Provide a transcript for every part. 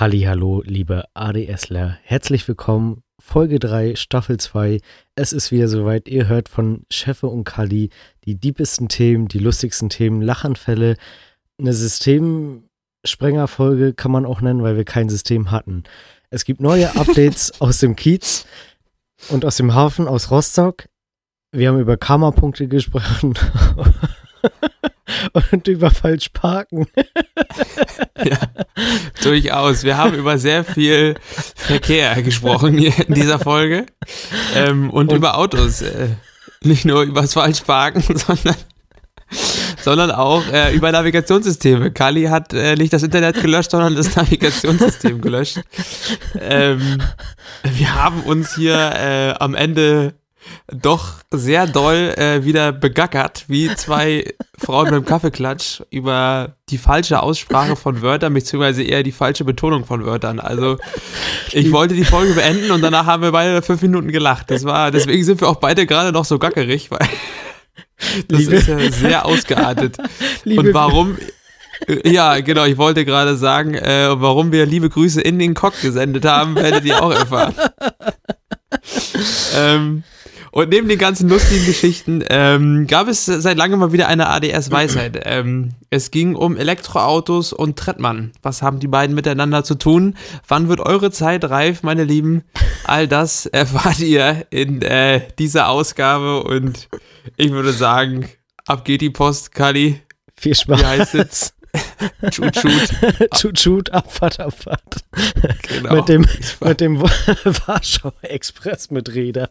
Hallo, liebe ADSler. Herzlich willkommen. Folge 3, Staffel 2. Es ist wieder soweit. Ihr hört von Chefe und Kali die diebsten Themen, die lustigsten Themen, Lachanfälle. Eine Systemsprengerfolge kann man auch nennen, weil wir kein System hatten. Es gibt neue Updates aus dem Kiez und aus dem Hafen aus Rostock. Wir haben über Karma-Punkte gesprochen. und über falsch parken. ja, durchaus. Wir haben über sehr viel Verkehr gesprochen hier in dieser Folge ähm, und, und, über Autos. Äh, nicht nur über das Falschparken, sondern sondern auch äh, über Navigationssysteme. Kali hat äh, nicht das Internet gelöscht, sondern das Navigationssystem gelöscht. Ähm, wir haben uns hier äh, am Ende doch sehr doll äh, wieder begackert, wie zwei Frauen beim Kaffeeklatsch über die falsche Aussprache von Wörtern, beziehungsweise eher die falsche Betonung von Wörtern. Also ich wollte die Folge beenden und danach haben wir beide fünf Minuten gelacht. Das war, deswegen sind wir auch beide gerade noch so gackerig, weil das Liebe. ist ja sehr ausgeartet. Liebe. Und warum ja, genau, ich wollte gerade sagen, äh, warum wir liebe Grüße in den Cock gesendet haben, werdet ihr auch erfahren. ähm, und neben den ganzen lustigen Geschichten ähm, gab es seit langem mal wieder eine ADS-Weisheit. ähm, es ging um Elektroautos und Trettmann. Was haben die beiden miteinander zu tun? Wann wird eure Zeit reif, meine Lieben? All das erfahrt ihr in äh, dieser Ausgabe und ich würde sagen, ab geht die Post, Kali. Viel Spaß. Wie heißt es? Shoot, shoot. shoot, shoot, Abfahrt, Abfahrt. Genau. Mit dem, mit dem Warschau Express mit Räder.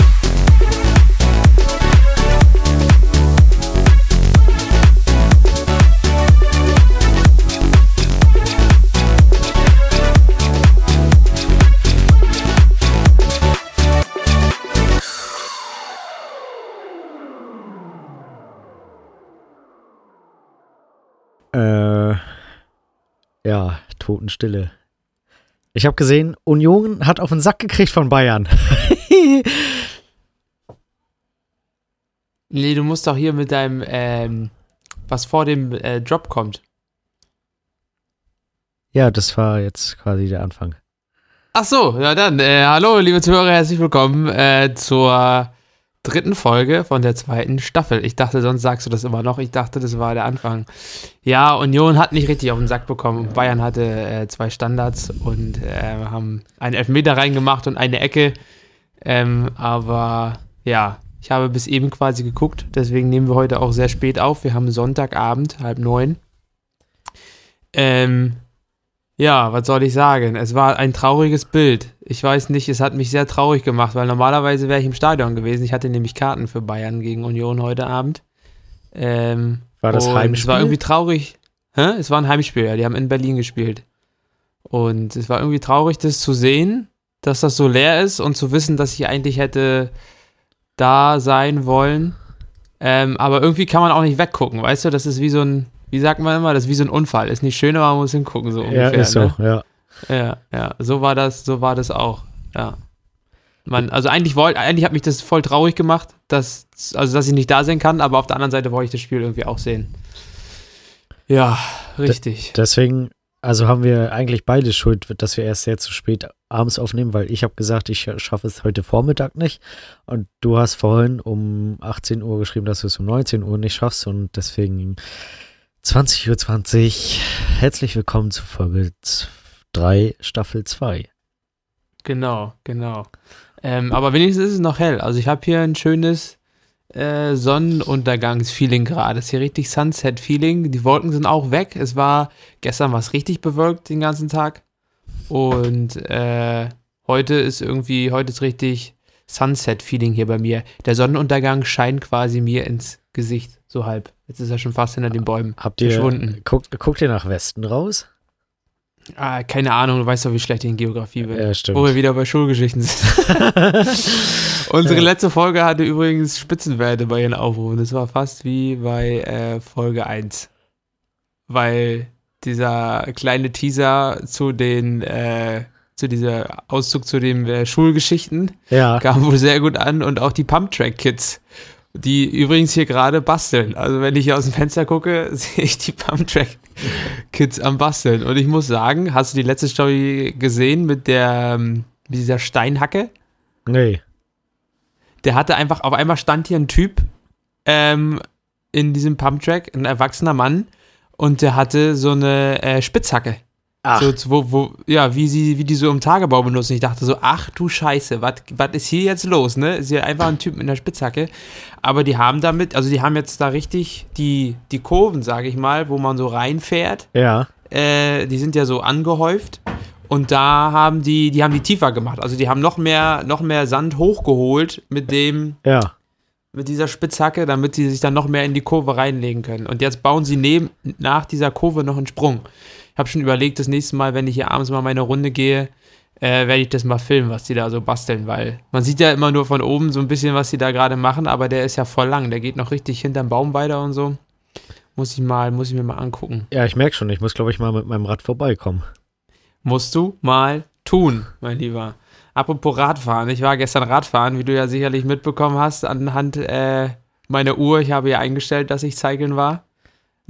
ja, Totenstille. Ich habe gesehen, Union hat auf den Sack gekriegt von Bayern. nee, du musst doch hier mit deinem, ähm, was vor dem äh, Drop kommt. Ja, das war jetzt quasi der Anfang. Ach so, ja dann, äh, hallo liebe Zuhörer, herzlich willkommen äh, zur dritten Folge von der zweiten Staffel. Ich dachte, sonst sagst du das immer noch. Ich dachte, das war der Anfang. Ja, Union hat nicht richtig auf den Sack bekommen. Bayern hatte äh, zwei Standards und äh, haben einen Elfmeter reingemacht und eine Ecke. Ähm, aber ja, ich habe bis eben quasi geguckt. Deswegen nehmen wir heute auch sehr spät auf. Wir haben Sonntagabend, halb neun. Ähm, ja, was soll ich sagen? Es war ein trauriges Bild. Ich weiß nicht, es hat mich sehr traurig gemacht, weil normalerweise wäre ich im Stadion gewesen. Ich hatte nämlich Karten für Bayern gegen Union heute Abend. Ähm, war das Heimspiel? Es war irgendwie traurig. Hä? Es war ein Heimspiel, ja. Die haben in Berlin gespielt. Und es war irgendwie traurig, das zu sehen, dass das so leer ist und zu wissen, dass ich eigentlich hätte da sein wollen. Ähm, aber irgendwie kann man auch nicht weggucken, weißt du? Das ist wie so ein wie sagt man immer, das ist wie so ein Unfall. Ist nicht schön, aber man muss hingucken, so ungefähr. Ja, ist ne? so, ja. Ja, ja, so war das, so war das auch, ja. Man, also eigentlich wollte, eigentlich hat mich das voll traurig gemacht, dass, also dass ich nicht da sein kann, aber auf der anderen Seite wollte ich das Spiel irgendwie auch sehen. Ja, richtig. D deswegen, also haben wir eigentlich beide Schuld, dass wir erst sehr zu spät abends aufnehmen, weil ich habe gesagt, ich schaffe es heute Vormittag nicht und du hast vorhin um 18 Uhr geschrieben, dass du es um 19 Uhr nicht schaffst und deswegen 20.20 Uhr. 20. Herzlich willkommen zu Folge 3, Staffel 2. Genau, genau. Ähm, aber wenigstens ist es noch hell. Also ich habe hier ein schönes äh, Sonnenuntergangsfeeling gerade. Es ist hier richtig Sunset-Feeling. Die Wolken sind auch weg. Es war, gestern war es richtig bewölkt den ganzen Tag. Und äh, heute ist irgendwie, heute ist richtig Sunset-Feeling hier bei mir. Der Sonnenuntergang scheint quasi mir ins Gesicht, so halb. Jetzt ist er schon fast hinter den Bäumen Habt ihr, verschwunden. Guckt, guckt ihr nach Westen raus? Ah, keine Ahnung, du weißt doch, wie schlecht ich in Geografie bin. Ja, stimmt. Wo wir wieder bei Schulgeschichten sind. Unsere ja. letzte Folge hatte übrigens Spitzenwerte bei ihren Aufrufen. Das war fast wie bei äh, Folge 1. Weil dieser kleine Teaser zu den äh, zu dieser Auszug zu den äh, Schulgeschichten. Ja. Kam wohl sehr gut an und auch die Pumptrack-Kids, die übrigens hier gerade basteln. Also wenn ich hier aus dem Fenster gucke, sehe ich die Pumptrack-Kids am Basteln. Und ich muss sagen, hast du die letzte Story gesehen mit der, ähm, mit dieser Steinhacke? Nee. Der hatte einfach, auf einmal stand hier ein Typ ähm, in diesem Pumptrack, ein erwachsener Mann, und der hatte so eine äh, Spitzhacke. Ach, So, wo, wo, ja, wie sie, wie die so im Tagebau benutzen. Ich dachte so, ach du Scheiße, was ist hier jetzt los, ne? Ist ja einfach ein Typ mit einer Spitzhacke. Aber die haben damit, also die haben jetzt da richtig die, die Kurven, sage ich mal, wo man so reinfährt, ja. äh, die sind ja so angehäuft. Und da haben die, die haben die tiefer gemacht. Also die haben noch mehr, noch mehr Sand hochgeholt mit dem, Ja. mit dieser Spitzhacke, damit sie sich dann noch mehr in die Kurve reinlegen können. Und jetzt bauen sie neben, nach dieser Kurve noch einen Sprung. Ich habe schon überlegt, das nächste Mal, wenn ich hier abends mal meine Runde gehe, äh, werde ich das mal filmen, was die da so basteln, weil man sieht ja immer nur von oben so ein bisschen, was die da gerade machen, aber der ist ja voll lang. Der geht noch richtig hinterm Baum weiter und so. Muss ich mal, muss ich mir mal angucken. Ja, ich merke schon, ich muss, glaube ich, mal mit meinem Rad vorbeikommen. Musst du mal tun, mein Lieber. Apropos Radfahren. Ich war gestern Radfahren, wie du ja sicherlich mitbekommen hast, anhand äh, meiner Uhr. Ich habe ja eingestellt, dass ich cyclen war.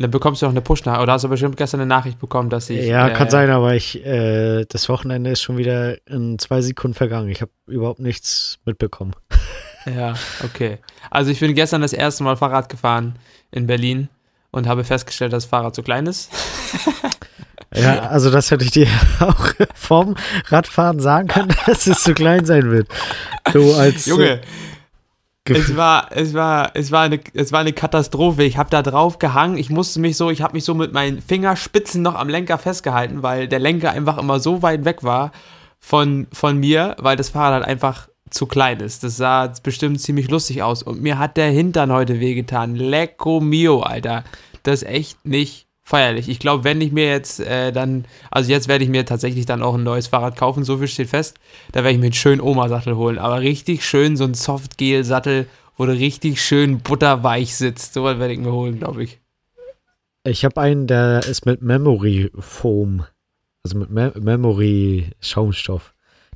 Und dann bekommst du noch eine Push-Nachricht. Oder hast du bestimmt gestern eine Nachricht bekommen, dass ich. ja, äh, kann sein, aber ich, äh, das Wochenende ist schon wieder in zwei Sekunden vergangen. Ich habe überhaupt nichts mitbekommen. Ja, okay. Also ich bin gestern das erste Mal Fahrrad gefahren in Berlin und habe festgestellt, dass das Fahrrad zu klein ist. Ja, also das hätte ich dir auch vorm Radfahren sagen können, dass es zu klein sein wird. Du als Junge, Gef- es war, es war, es war eine, es war eine Katastrophe. Ich habe da drauf gehangen. Ich musste mich so, ich habe mich so mit meinen Fingerspitzen noch am Lenker festgehalten, weil der Lenker einfach immer so weit weg war von, von mir, weil das Fahrrad halt einfach zu klein ist. Das sah bestimmt ziemlich lustig aus. Und mir hat der Hintern heute wehgetan. Lecco mio, Alter. Das ist echt nicht feierlich. Ich glaube, wenn ich mir jetzt äh, dann, also jetzt werde ich mir tatsächlich dann auch ein neues Fahrrad kaufen, so viel steht fest. Da werde ich mir einen schönen Oma-Sattel holen. Aber richtig schön so ein Softgel-Sattel, wo du richtig schön butterweich sitzt. So was werde ich mir holen, glaube ich. Ich habe einen, der ist mit Memory Foam, also mit Me Memory Schaumstoff.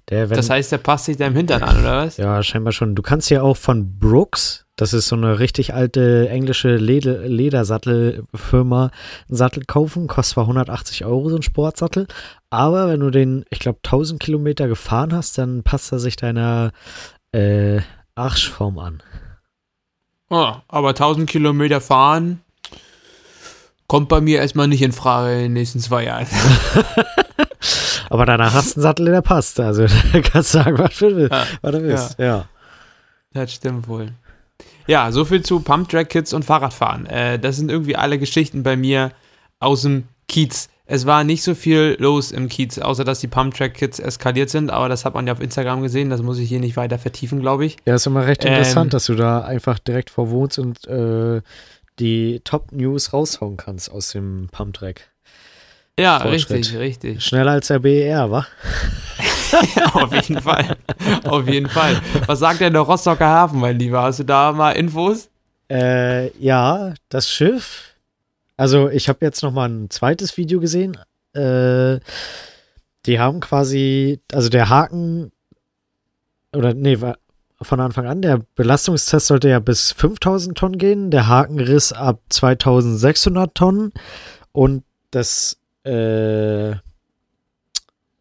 Der, wenn, Das heißt, der passt sich deinem Hintern an, oder was? ja, scheinbar schon. Du kannst ja auch von Brooks, das ist so eine richtig alte englische Leder Ledersattelfirma, einen Sattel kaufen. Kostet zwar 180 Euro, so ein Sportsattel. Aber wenn du den, ich glaube, 1000 Kilometer gefahren hast, dann passt er sich deiner äh, Arschform an. Oh, aber 1000 Kilometer fahren kommt bei mir erstmal nicht in Frage in den nächsten zwei Jahren. Aber danach hast du einen Sattel, der passt. Also da kannst du sagen, was du willst. Ja, Was du willst. Ja. Das stimmt wohl. Ja, so viel zu Pump Track Kids und Fahrradfahren. Äh, das sind irgendwie alle Geschichten bei mir aus dem Kiez. Es war nicht so viel los im Kiez, außer dass die Pump Track Kids eskaliert sind, aber das hat man ja auf Instagram gesehen, das muss ich hier nicht weiter vertiefen, glaube ich. Ja, ist immer recht Ähm, interessant, dass du da einfach direkt vor wohnst und äh, die Top-News raushauen kannst aus dem Pumptrack. Ja, Fortschritt. richtig, richtig. Schneller als der BER, wa? auf jeden Fall. Auf jeden Fall. Was sagt denn der Rostocker Hafen, mein Lieber? Hast du da mal Infos? Äh, ja, das Schiff. Also, ich habe jetzt noch mal ein zweites Video gesehen. Äh, die haben quasi, also der Haken, oder nee, war von Anfang an, der Belastungstest sollte ja bis 5000 Tonnen gehen, der Haken riss ab 2600 Tonnen und das äh,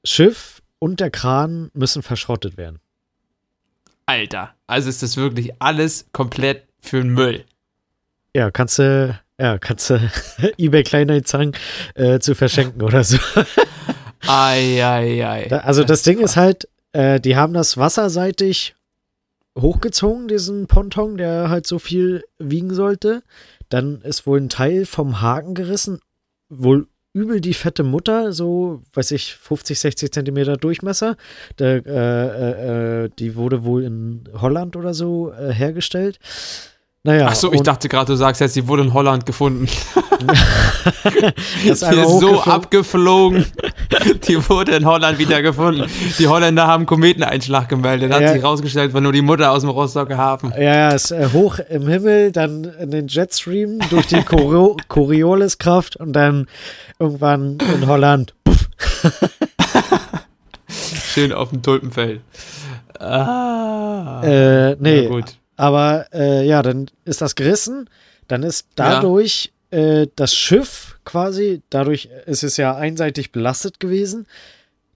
Schiff und der Kran müssen verschrottet werden. Alter, also ist das wirklich alles komplett für den Müll. Ja, kannst du, ja, kannst du eBay Kleinanzeigen äh, zu verschenken oder so. Ei, ei, ei. Also das Ding ist halt, äh, die haben das wasserseitig hochgezogen, diesen Ponton, der halt so viel wiegen sollte. Dann ist wohl ein Teil vom Haken gerissen, wohl übel die fette Mutter, so, weiß ich, 50, 60 Zentimeter Durchmesser. Der, äh, äh, äh, die wurde wohl in Holland oder so äh, hergestellt. Naja, Ach so, ich dachte gerade, du sagst jetzt, sie wurde in Holland gefunden. das Die ist so abgeflogen. Die wurde in Holland wieder gefunden. Die Holländer haben Kometeneinschlag gemeldet. Hat Ja. sich rausgestellt, war nur die Mutter aus dem Rostocker Hafen. Ja, ja, ist äh, hoch im Himmel, dann in den Jetstream durch die Choreo Corioliskraft und dann irgendwann in Holland. Schön auf dem Tulpenfeld. Ah. Äh, nee. gut. Aber äh, ja, dann ist das gerissen. Dann ist dadurch ja. äh, das Schiff quasi, dadurch ist es ja einseitig belastet gewesen.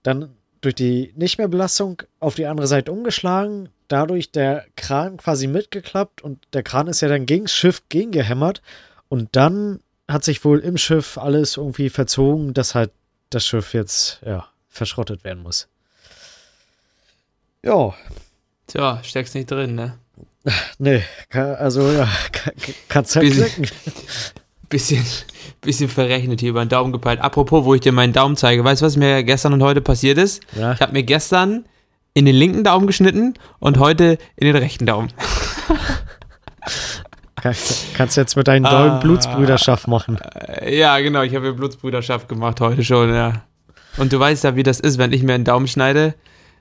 Dann durch die Nicht-mehr-Belastung auf die andere Seite umgeschlagen. Dadurch der Kran quasi mitgeklappt und der Kran ist ja dann gegen das Schiff gegengehämmert. Und dann hat sich wohl im Schiff alles irgendwie verzogen, dass halt das Schiff jetzt, ja, verschrottet werden muss. Ja. Tja, steckst nicht drin, ne? Nee, also ja, kannst halt bisschen, bisschen, bisschen verrechnet hier über den Daumen gepeilt. Apropos, wo ich dir meinen Daumen zeige, weißt du, was mir gestern und heute passiert ist? Ja. Ich habe mir gestern in den linken Daumen geschnitten und heute in den rechten Daumen. Kannst du jetzt mit deinen Daumen ah, Blutsbrüderschaft machen. Ja, genau, ich habe mir Blutsbrüderschaft gemacht heute schon, ja. Und du weißt ja, wie das ist, wenn ich mir einen Daumen schneide,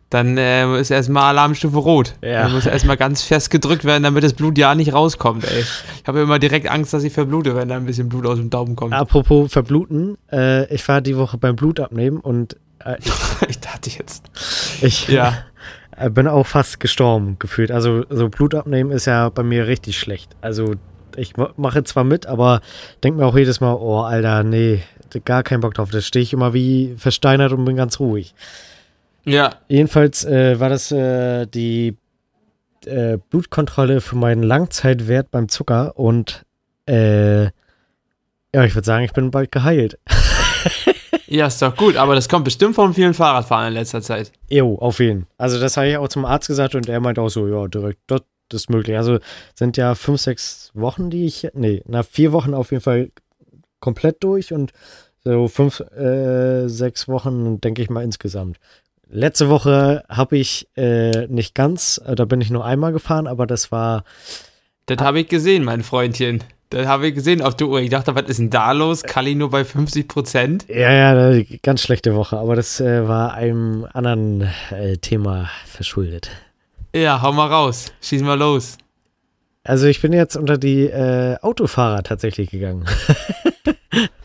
dann äh, ist erstmal Alarmstufe rot. Ja. Dann muss erstmal ganz fest gedrückt werden, damit das Blut ja nicht rauskommt, ey. Ich habe immer direkt Angst, dass ich verblute, wenn da ein bisschen Blut aus dem Daumen kommt. Apropos verbluten, äh, ich war die Woche beim Blutabnehmen und äh, ich, dachte jetzt. Ich ja. Äh, bin auch fast gestorben gefühlt. Also so Blutabnehmen ist ja bei mir richtig schlecht. Also ich mache zwar mit, aber denke mir auch jedes Mal, oh Alter, nee, gar keinen Bock drauf. Da stehe ich immer wie versteinert und bin ganz ruhig. Ja. Jedenfalls äh, war das äh, die äh, Blutkontrolle für meinen Langzeitwert beim Zucker und äh, ja, ich würde sagen, ich bin bald geheilt. ja, ist doch gut, aber das kommt bestimmt von vielen Fahrradfahrern in letzter Zeit. Jo, auf jeden. Fall. Also das habe ich auch zum Arzt gesagt und er meint auch so, ja, direkt, das, ist möglich. Also sind ja fünf, sechs Wochen, die ich, nee, na vier Wochen auf jeden Fall komplett durch und so fünf, äh, sechs Wochen, denke ich mal, insgesamt. Letzte Woche habe ich äh, nicht ganz, äh, da bin ich nur einmal gefahren, aber das war. Das habe ich gesehen, mein Freundchen. Das habe ich gesehen auf der Uhr. Ich dachte, was ist denn da los? Kali nur bei 50 Prozent? Ja, ja, ganz schlechte Woche, aber das äh, war einem anderen äh, Thema verschuldet. Ja, hau mal raus. Schieß mal los. Also ich bin jetzt unter die äh, Autofahrer tatsächlich gegangen.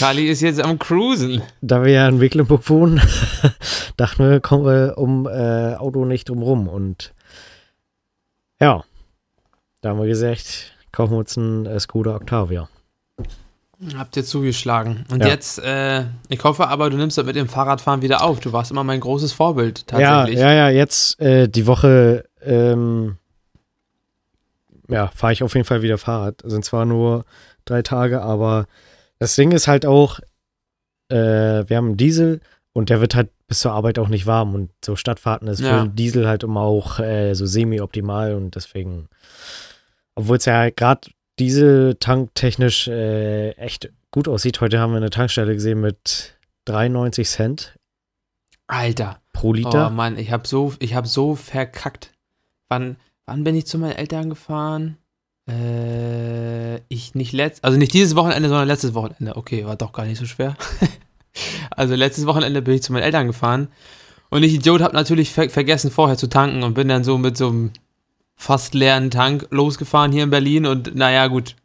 Kali ist jetzt am Cruisen. Da wir ja in Mecklenburg wohnen, dachten wir, kommen wir um äh, Auto nicht drum rum. Und ja, da haben wir gesagt, kaufen wir uns einen äh, Skoda Octavia. Habt ihr zugeschlagen. Und ja. jetzt, äh, ich hoffe aber, du nimmst das mit dem Fahrradfahren wieder auf. Du warst immer mein großes Vorbild, tatsächlich. Ja, ja, ja, jetzt äh, die Woche, ähm, ja, fahre ich auf jeden Fall wieder Fahrrad. Sind zwar nur drei Tage, aber das Ding ist halt auch, äh, wir haben einen Diesel und der wird halt bis zur Arbeit auch nicht warm. Und so Stadtfahrten ist ja. für einen Diesel halt immer auch äh, so semi-optimal und deswegen, obwohl es ja gerade Diesel-tanktechnisch äh, echt gut aussieht. Heute haben wir eine Tankstelle gesehen mit 93 Cent. Alter. Pro Liter. Oh Mann, ich habe so, ich habe so verkackt. Wann, wann bin ich zu meinen Eltern gefahren? Äh, ich nicht letzt, also nicht dieses Wochenende, sondern letztes Wochenende. Okay, war doch gar nicht so schwer. also letztes Wochenende bin ich zu meinen Eltern gefahren und ich Idiot habe natürlich ver vergessen vorher zu tanken und bin dann so mit so einem fast leeren Tank losgefahren hier in Berlin und naja gut,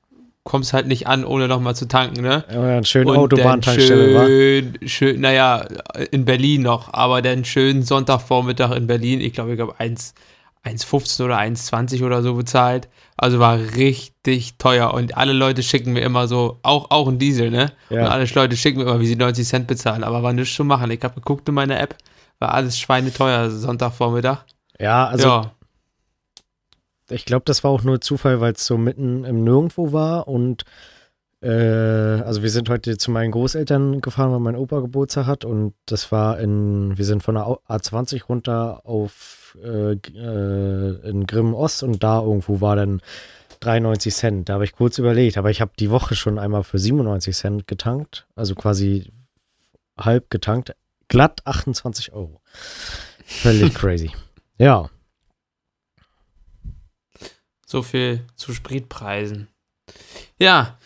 kommst halt nicht an, ohne nochmal zu tanken, ne? Ja, eine schöne Autobahntankstelle, schön, war. schön, naja, in Berlin noch, aber dann schön Sonntagvormittag in Berlin, ich glaube, ich habe 1,15 oder 1,20 oder so bezahlt. Also war richtig teuer und alle Leute schicken mir immer so, auch, auch ein Diesel, ne? Ja. Und alle Leute schicken mir immer, wie sie 90 Cent bezahlen, aber war nichts zu machen. Ich habe geguckt in meiner App, war alles schweineteuer Sonntagvormittag. Ja, also ja. ich glaube, das war auch nur Zufall, weil es so mitten im Nirgendwo war und äh, also wir sind heute zu meinen Großeltern gefahren, weil mein Opa Geburtstag hat und das war in, wir sind von der A20 runter auf äh, äh, in Grimm Ost und da irgendwo war dann 93 Cent. Da habe ich kurz überlegt, aber ich habe die Woche schon einmal für 97 Cent getankt, also quasi halb getankt, glatt 28 Euro. Völlig crazy. Ja. So viel zu Spritpreisen. Ja,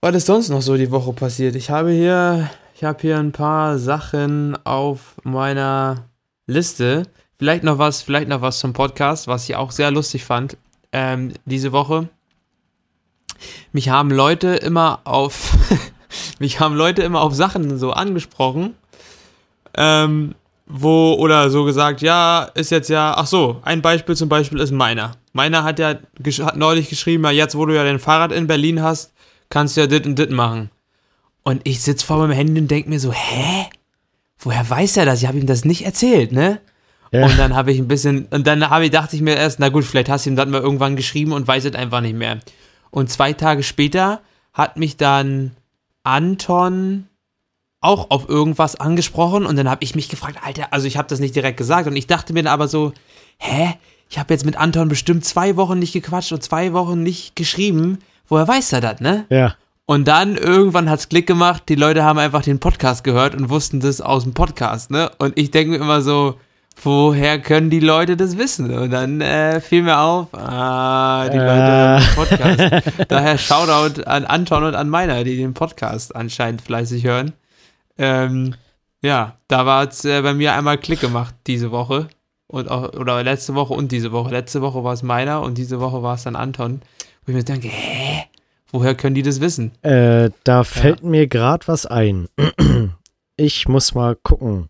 was ist sonst noch so die Woche passiert? Ich habe hier, ich habe hier ein paar Sachen auf meiner Liste. Vielleicht noch was, vielleicht noch was zum Podcast, was ich auch sehr lustig fand ähm, diese Woche. Mich haben Leute immer auf, mich haben Leute immer auf Sachen so angesprochen. Ähm, wo, oder so gesagt, ja, ist jetzt ja, ach so, ein Beispiel zum Beispiel ist meiner. Meiner hat ja hat neulich geschrieben, ja, jetzt wo du ja dein Fahrrad in Berlin hast, kannst du ja dit und dit machen. Und ich sitze vor meinem Handy und denke mir so, hä? Woher weiß er das? Ich habe ihm das nicht erzählt, ne? Ja. Und dann habe ich ein bisschen, und dann habe ich, dachte ich mir erst, na gut, vielleicht hast du ihm dann mal irgendwann geschrieben und weiß es einfach nicht mehr. Und zwei Tage später hat mich dann Anton auch auf irgendwas angesprochen und dann habe ich mich gefragt, Alter, also ich habe das nicht direkt gesagt und ich dachte mir dann aber so, hä? Ich habe jetzt mit Anton bestimmt zwei Wochen nicht gequatscht und zwei Wochen nicht geschrieben. Woher weiß er das, ne? Ja. Und dann irgendwann hat's Klick gemacht, die Leute haben einfach den Podcast gehört und wussten das aus dem Podcast, ne? Und ich denke mir immer so, woher können die Leute das wissen? Und dann äh, fiel mir auf, ah, die äh. Leute Podcast. Daher Shoutout an Anton und an meiner, die den Podcast anscheinend fleißig hören. Ähm, ja, da war es äh, bei mir einmal Klick gemacht diese Woche. Und auch, oder letzte Woche und diese Woche. Letzte Woche war es meiner und dieseChe war es dann Anton. Wo ich mir denke, hä? Woher können die das wissen? Äh, da fällt ja. mir gerade was ein. ich muss mal gucken.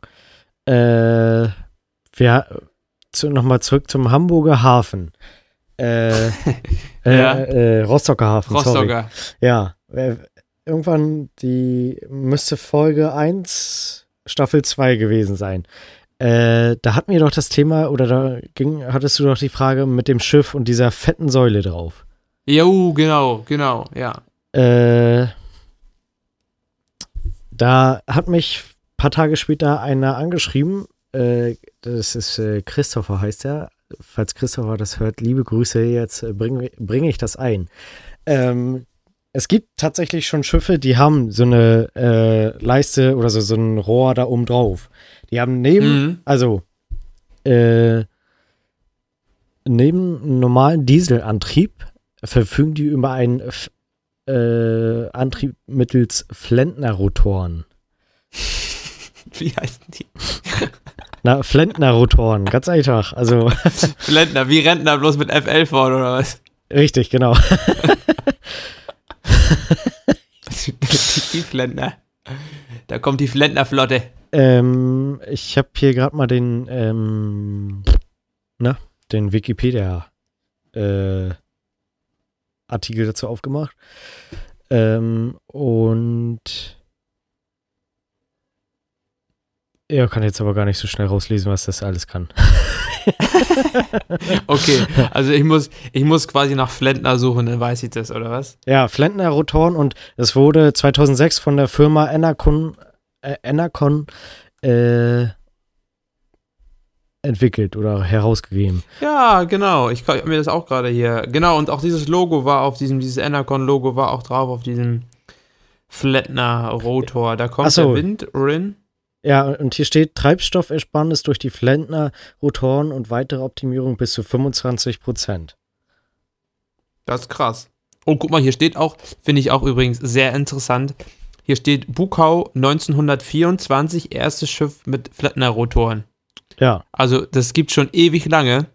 Äh, wir zu, nochmal zurück zum Hamburger Hafen. Äh, ja. äh, Rostocker Hafen. Rostocker. Sorry. Ja. Äh, irgendwann die müsste Folge 1, Staffel 2 gewesen sein. Äh, da hatten wir doch das Thema, oder da ging, hattest du doch die Frage mit dem Schiff und dieser fetten Säule drauf. Jo, genau, genau, ja. Äh, da hat mich ein paar Tage später einer angeschrieben. Äh, das ist äh, Christopher, heißt er. Falls Christopher das hört, liebe Grüße. Jetzt äh, bringe bring ich das ein. Ähm, es gibt tatsächlich schon Schiffe, die haben so eine äh, Leiste oder so, so ein Rohr da oben drauf. Die haben neben, mhm. also äh, neben normalen Dieselantrieb verfügen die über einen äh, Antrieb mittels Flentner-Rotoren. Wie heißen die? Na, Flentner-Rotoren, ganz einfach. Also. Flentner, wie Rentner, bloß mit FL vorne oder was? Richtig, genau. die Flentner. Da kommt die Flentner-Flotte. Ähm, ich habe hier gerade mal den, ähm, na, den Wikipedia äh, Artikel dazu aufgemacht. Ähm, und er kann jetzt aber gar nicht so schnell rauslesen, was das alles kann. okay, also ich muss, ich muss quasi nach Flentner suchen, dann weiß ich das, oder was? Ja, Flentner Rotoren und es wurde 2006 von der Firma Enercon, äh, Enercon äh, entwickelt oder herausgegeben. Ja, genau. Ich habe mir das auch gerade hier. Genau, und auch dieses Logo war auf diesem, dieses Enercon-Logo war auch drauf auf diesem Flettner Rotor. Da kommt so. der Wind rein. Ja, und hier steht Treibstoffersparnis durch die Flentner Rotoren und weitere Optimierung bis zu 25 Prozent. Das ist krass. Oh, guck mal, hier steht auch, finde ich auch übrigens sehr interessant. Hier steht Bukau 1924, erstes Schiff mit Flettner Rotoren. Ja. Also das gibt schon ewig lange.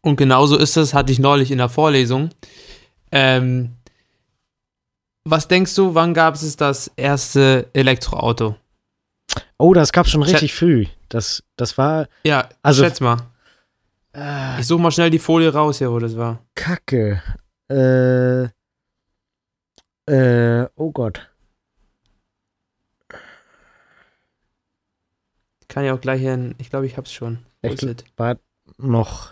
Und genauso ist das, hatte ich neulich in der Vorlesung. Ähm, was denkst du, wann gab es das erste Elektroauto? Oh, das gab es schon richtig Schät früh. Das, das war. Ja, also, schätz mal. Äh, ich suche mal schnell die Folie raus hier, wo das war. Kacke. Äh. Äh, oh Gott. kann ja auch gleich hin. Ich glaube, ich hab's schon. Echt? War noch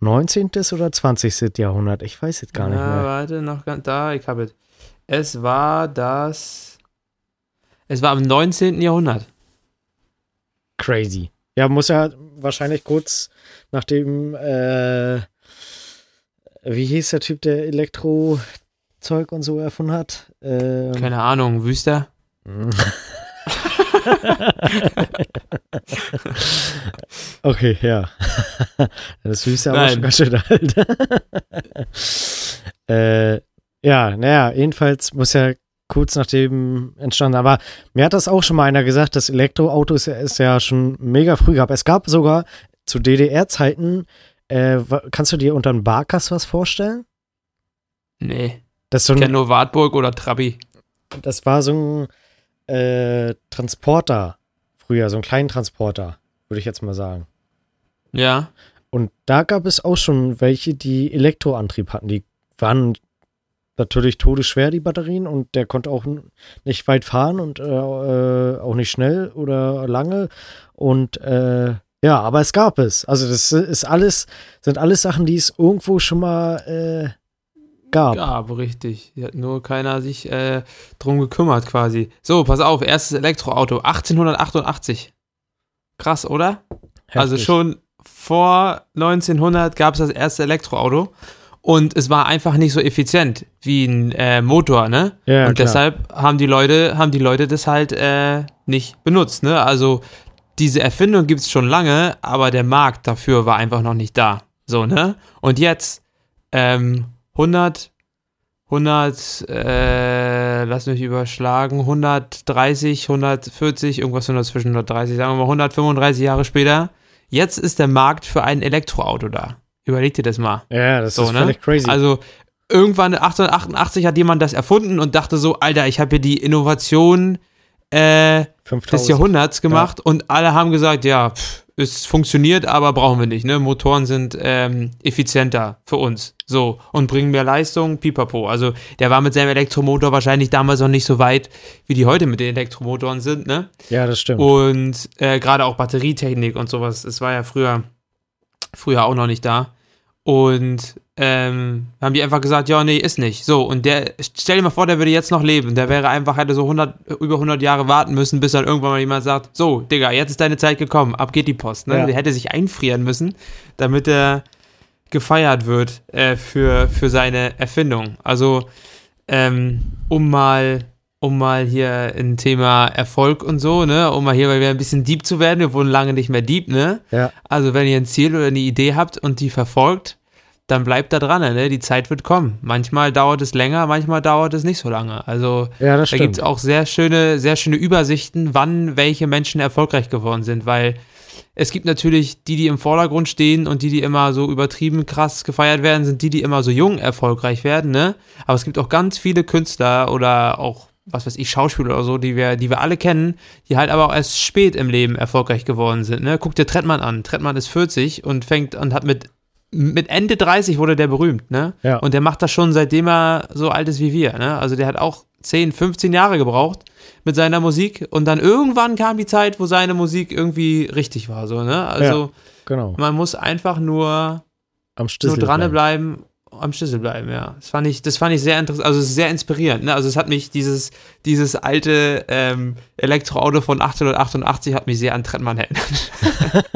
19. oder 20. Jahrhundert? Ich weiß jetzt gar ja, nicht mehr. Warte, noch ganz da, ich habe es. Es war das. Es war im 19. Jahrhundert. Crazy. Ja, muss ja wahrscheinlich kurz nachdem, äh, wie hieß der Typ, der Elektrozeug und so erfunden hat? Ähm, Keine Ahnung, Wüster? okay, ja. Das ist aber schon ganz schön alt. äh, ja, naja, jedenfalls muss ja kurz nachdem entstanden. Aber mir hat das auch schon mal einer gesagt, das Elektroauto ist, ist ja schon mega früh gab. Es gab sogar zu DDR-Zeiten, äh, kannst du dir unter einem Barkas was vorstellen? Nee. Das so ein, ich kenne nur Wartburg oder Trabi. Das war so ein äh, Transporter früher, so einen kleinen Transporter, würde ich jetzt mal sagen. Ja. Und da gab es auch schon welche, die Elektroantrieb hatten. Die waren natürlich todesschwer, die Batterien, und der konnte auch nicht weit fahren und äh, äh, auch nicht schnell oder lange. Und äh, ja, aber es gab es. Also das ist alles, sind alles Sachen, die es irgendwo schon mal äh, gab. Gab, richtig. Hat nur keiner sich äh, drum gekümmert quasi. So, pass auf, erstes Elektroauto, 1888. Krass, oder? Heftig. Also schon vor 1900 gab es das erste Elektroauto und es war einfach nicht so effizient wie ein äh, Motor, ne? Ja, und klar. deshalb haben die Leute, haben die Leute das halt äh, nicht benutzt, ne? Also diese Erfindung gibt es schon lange, aber der Markt dafür war einfach noch nicht da. So, ne? Und jetzt ähm, 100, 100, äh, lass mich überschlagen, 130, 140, irgendwas zwischen 130, sagen wir mal 135 Jahre später. Jetzt ist der Markt für ein Elektroauto da. Überleg dir das mal. Ja, das So, ist ne? völlig crazy. Also irgendwann 1888 hat jemand das erfunden und dachte so, Alter, ich habe hier die Innovation äh, des 5000. Jahrhunderts gemacht und alle haben gesagt, ja, pff, es funktioniert, aber brauchen wir nicht. Ne? Motoren sind ähm, effizienter für uns. So, und bringen mehr Leistung, pipapo. Also der war mit seinem Elektromotor wahrscheinlich damals noch nicht so weit, wie die heute mit den Elektromotoren sind, ne? Ja, das stimmt. Und äh, gerade auch Batterietechnik und sowas, das war ja früher, früher auch noch nicht da. Und ähm, haben die einfach gesagt, ja, nee, ist nicht. So, und der, stell dir mal vor, der würde jetzt noch leben. Der wäre einfach, hätte so 100, über 100 Jahre warten müssen, bis dann irgendwann mal jemand sagt, so, Digga, jetzt ist deine Zeit gekommen, ab geht die Post. Ne? Ja. Der hätte sich einfrieren müssen, damit er gefeiert wird äh, für, für seine Erfindung. Also, ähm, um mal um mal hier ein Thema Erfolg und so, ne, um mal hier wieder ein bisschen deep zu werden. Wir wurden lange nicht mehr deep, ne? Ja. Also, wenn ihr ein Ziel oder eine Idee habt und die verfolgt, dann bleibt da dran, ne? Die Zeit wird kommen. Manchmal dauert es länger, manchmal dauert es nicht so lange. Also, Ja, das da gibt es auch sehr schöne, sehr schöne Übersichten, wann welche Menschen erfolgreich geworden sind, weil es gibt natürlich die, die im Vordergrund stehen und die, die immer so übertrieben krass gefeiert werden, sind die, die immer so jung erfolgreich werden, ne? Aber es gibt auch ganz viele Künstler oder auch, was weiß ich, Schauspieler oder so, die wir, die wir alle kennen, die halt aber auch erst spät im Leben erfolgreich geworden sind, ne? Guck dir Trettmann an. Trettmann ist 40 und fängt und hat mit mit Ende 30 wurde der berühmt, ne? Ja. Und der macht das schon seitdem er so alt ist wie wir, ne? Also der hat auch 10, 15 Jahre gebraucht mit seiner Musik und dann irgendwann kam die Zeit, wo seine Musik irgendwie richtig war, so, ne? Also Genau. man muss einfach nur, Am nur Stissel dran bleiben. Am Schlüssel bleiben, ja. Das fand ich, das fand ich sehr interessant, also es ist sehr inspirierend, ne? Also es hat mich, dieses, dieses alte ähm, Elektroauto von 1888 hat mich sehr an Trettmann erinnert.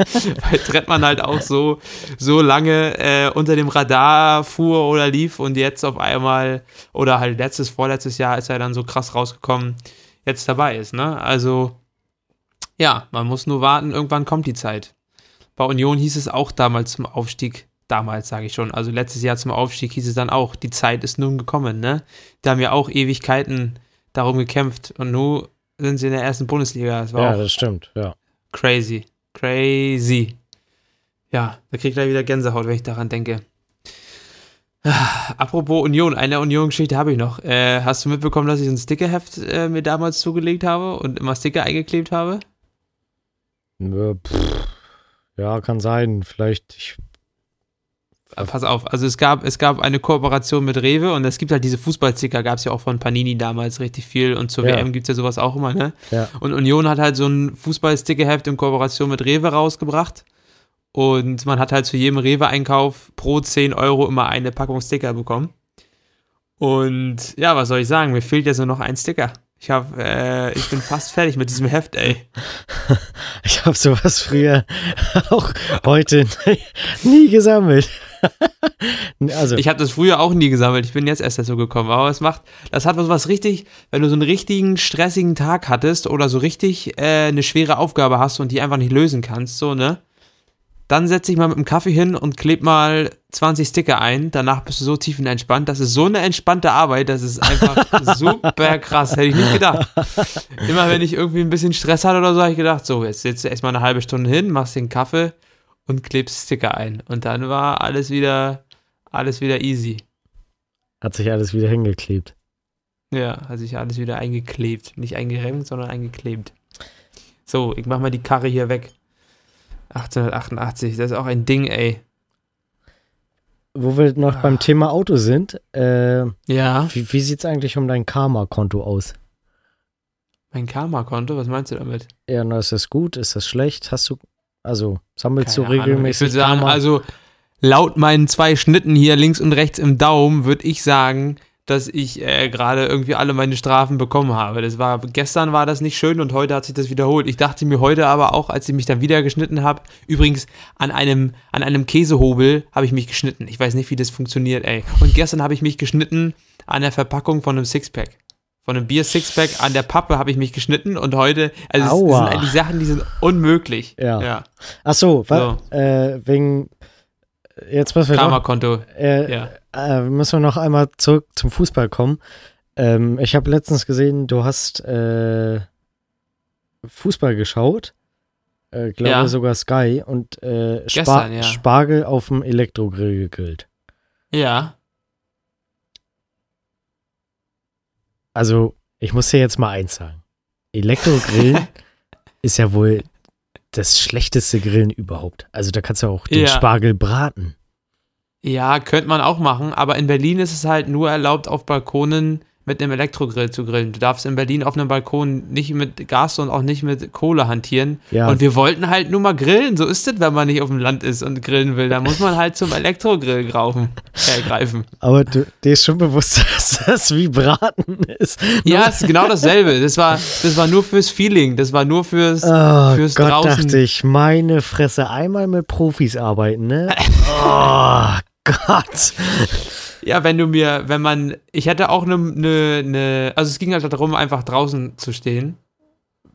Weil Trettmann halt auch so, so lange äh, unter dem Radar fuhr oder lief und jetzt auf einmal, oder halt letztes, vorletztes Jahr ist er dann so krass rausgekommen, jetzt dabei ist, ne? Also, ja, man muss nur warten, irgendwann kommt die Zeit. Bei Union hieß es auch damals zum Aufstieg, damals sage ich schon, also letztes Jahr zum Aufstieg hieß es dann auch, die Zeit ist nun gekommen, ne? Die haben ja auch Ewigkeiten darum gekämpft und nun sind sie in der ersten Bundesliga. Das war Ja, das stimmt, ja. crazy. Crazy. Ja, da krieg ich gleich wieder Gänsehaut, wenn ich daran denke. Ah, Apropos Union, eine Union-Geschichte habe ich noch. Äh, hast du mitbekommen, dass ich ein Stickerheft äh, mir damals zugelegt habe und immer Sticker eingeklebt habe? Pff, Ja, kann sein. Vielleicht, ich, Pass auf, also es gab, es gab eine Kooperation mit Rewe und es gibt halt diese Fußballsticker, gab es ja auch von Panini damals richtig viel und zur Ja. WM gibt es ja sowas auch immer, ne? ja. Und Union hat halt so ein Fußball-Stickerheft in Kooperation mit Rewe rausgebracht. Und man hat halt zu jedem Rewe-Einkauf pro 10 Euro immer eine Packung Sticker bekommen. Und ja, was soll ich sagen? Mir fehlt jetzt nur noch ein Sticker. Ich hab, äh, ich bin fast fertig mit diesem Heft, ey. Ich habe sowas früher auch heute nie gesammelt. also, Ich habe das früher auch nie gesammelt. Ich bin jetzt erst dazu gekommen. Aber es macht, das hat was, was richtig, wenn du so einen richtigen stressigen Tag hattest oder so richtig äh, eine schwere Aufgabe hast und die einfach nicht lösen kannst, so, ne? Dann setz dich mal mit dem Kaffee hin und kleb mal 20 Sticker ein. Danach bist du so tiefenentspannt. Das ist so eine entspannte Arbeit. Das ist einfach super krass. Hätte ich nicht gedacht. Immer wenn ich irgendwie ein bisschen Stress hatte oder so, habe ich gedacht, so, jetzt setzt du erstmal eine halbe Stunde hin, machst den Kaffee und klebst Sticker ein. Und dann war alles wieder, alles wieder easy. hat sich alles wieder hingeklebt. Ja, hat sich alles wieder eingeklebt. Nicht eingeremmt, sondern eingeklebt. So, ich mach mal die Karre hier weg. 1888, das ist auch ein Ding, ey. Wo wir noch beim Thema Auto sind, äh, Ja. wie, wie sieht es eigentlich um dein Karma-Konto aus? Mein Karma-Konto, was meinst du damit? Ja, na, ist das gut? Ist das schlecht? Hast du, also sammelst du Ahnung. regelmäßig Ich würde sagen, Karma? also laut meinen zwei Schnitten hier links und rechts im Daumen würde ich sagen, dass ich äh, gerade irgendwie alle meine Strafen bekommen habe. Das war gestern war das nicht schön und heute hat sich das wiederholt. Ich dachte mir heute aber auch, als ich mich dann wieder geschnitten habe, übrigens an einem an einem Käsehobel habe ich mich geschnitten. Ich weiß nicht, wie das funktioniert, ey. Und gestern habe ich mich geschnitten an der Verpackung von einem Sixpack. Von einem Bier Sixpack an der Pappe habe ich mich geschnitten und heute, also es, es sind eigentlich Sachen, die sind unmöglich. Ja. ja. Ach so, wa- äh, wegen, jetzt müssen wir Karma-Konto. äh, Ja. äh, müssen wir noch einmal zurück zum Fußball kommen. Ähm, ich habe letztens gesehen, du hast äh, Fußball geschaut. Äh, glaube Ja. sogar Sky und äh, Spa Gestern, ja. Spargel auf dem Elektrogrill gegrillt. Ja. Also, ich muss dir jetzt mal eins sagen. Elektrogrillen ist ja wohl das schlechteste Grillen überhaupt. Also, da kannst du auch den Ja. Spargel braten. Ja, könnte man auch machen, aber in Berlin ist es halt nur erlaubt, auf Balkonen mit einem Elektrogrill zu grillen. Du darfst in Berlin auf einem Balkon nicht mit Gas und auch nicht mit Kohle hantieren. Ja. Und wir wollten halt nur mal grillen. So ist es, wenn man nicht auf dem Land ist und grillen will. Da muss man halt zum Elektrogrill graufen, äh, greifen. Aber du, dir ist schon bewusst, dass das wie Braten ist. Ja, es ist genau dasselbe. Das war, das war nur fürs Feeling. Das war nur fürs, Oh fürs Gott, draußen. dachte ich, meine Fresse, einmal mit Profis arbeiten, ne? Oh Gott. Ja, wenn du mir, wenn man, ich hätte auch eine, ne, ne, also es ging halt darum, einfach draußen zu stehen.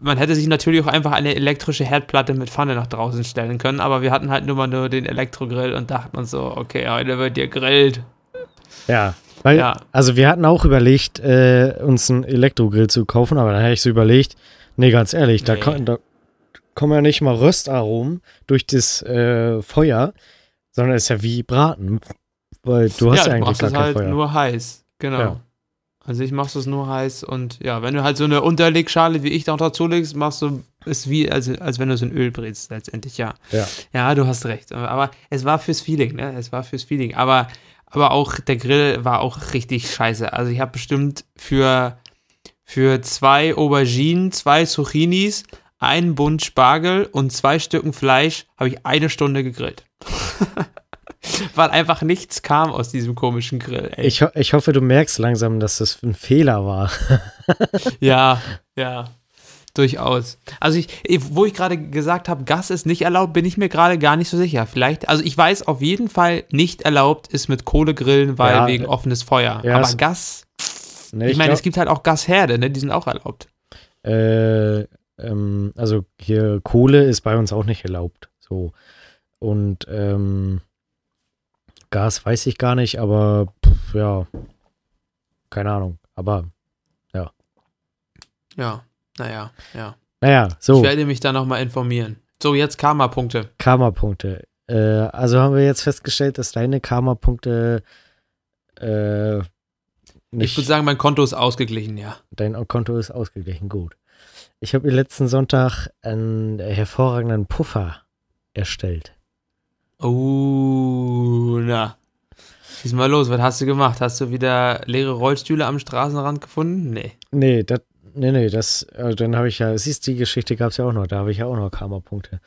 Man hätte sich natürlich auch einfach eine elektrische Herdplatte mit Pfanne nach draußen stellen können, aber wir hatten halt nur mal nur den Elektrogrill und dachten uns so, okay, heute wird dir grillt. Ja, weil, Ja. also wir hatten auch überlegt, äh, uns einen Elektrogrill zu kaufen, aber dann hätte ich so überlegt, nee, ganz ehrlich, da, Nee. kann, da kommen ja nicht mal Röstaromen durch das äh, Feuer, sondern ist ja wie Braten. Weil du hast ja, du eigentlich machst es kein halt Feuer. nur heiß, genau. Ja. Also ich mach's es nur heiß und ja, wenn du halt so eine Unterlegschale wie ich noch dazu legst, machst du es wie, als, als wenn du so ein Öl brätst, letztendlich, ja. Ja. Ja, du hast recht. Aber es war fürs Feeling, ne? Es war fürs Feeling. Aber, aber auch der Grill war auch richtig scheiße. Also ich habe bestimmt für, für zwei Auberginen, zwei Zucchinis, einen Bund Spargel und zwei Stücken Fleisch habe ich eine Stunde gegrillt. Weil einfach nichts kam aus diesem komischen Grill. Ey. Ich, ho ich hoffe, du merkst langsam, dass das ein Fehler war. Ja, ja, durchaus. Also ich, ich- wo ich gerade gesagt habe, Gas ist nicht erlaubt, bin ich mir gerade gar nicht so sicher. Vielleicht, also ich weiß auf jeden Fall nicht erlaubt ist mit Kohle grillen, weil Ja, wegen offenes Feuer. ja, Aber Gas, Ne, ich, meine, glaub- es gibt halt auch Gasherde, ne? Die sind auch erlaubt. Äh, ähm, also hier Kohle ist bei uns auch nicht erlaubt. So. Und ähm, Gas weiß ich gar nicht, aber pff, ja, keine Ahnung. Aber Ja, naja, ja. naja, Ich so, werde mich da nochmal informieren. So, jetzt Karma-Punkte. Karma-Punkte. Äh, also haben wir jetzt festgestellt, dass deine Karma-Punkte äh, Ich nicht, würde sagen, mein Konto ist ausgeglichen, ja. dein Konto ist ausgeglichen. Gut. Ich habe mir letzten Sonntag einen hervorragenden Puffer erstellt. Oh, na. Schieß mal los, was hast du gemacht? Hast du wieder leere Rollstühle am Straßenrand gefunden? Nee. Nee, das, nee, nee, das, also dann habe ich ja, siehst die Geschichte gab es ja auch noch, da habe ich ja auch noch Karma-Punkte.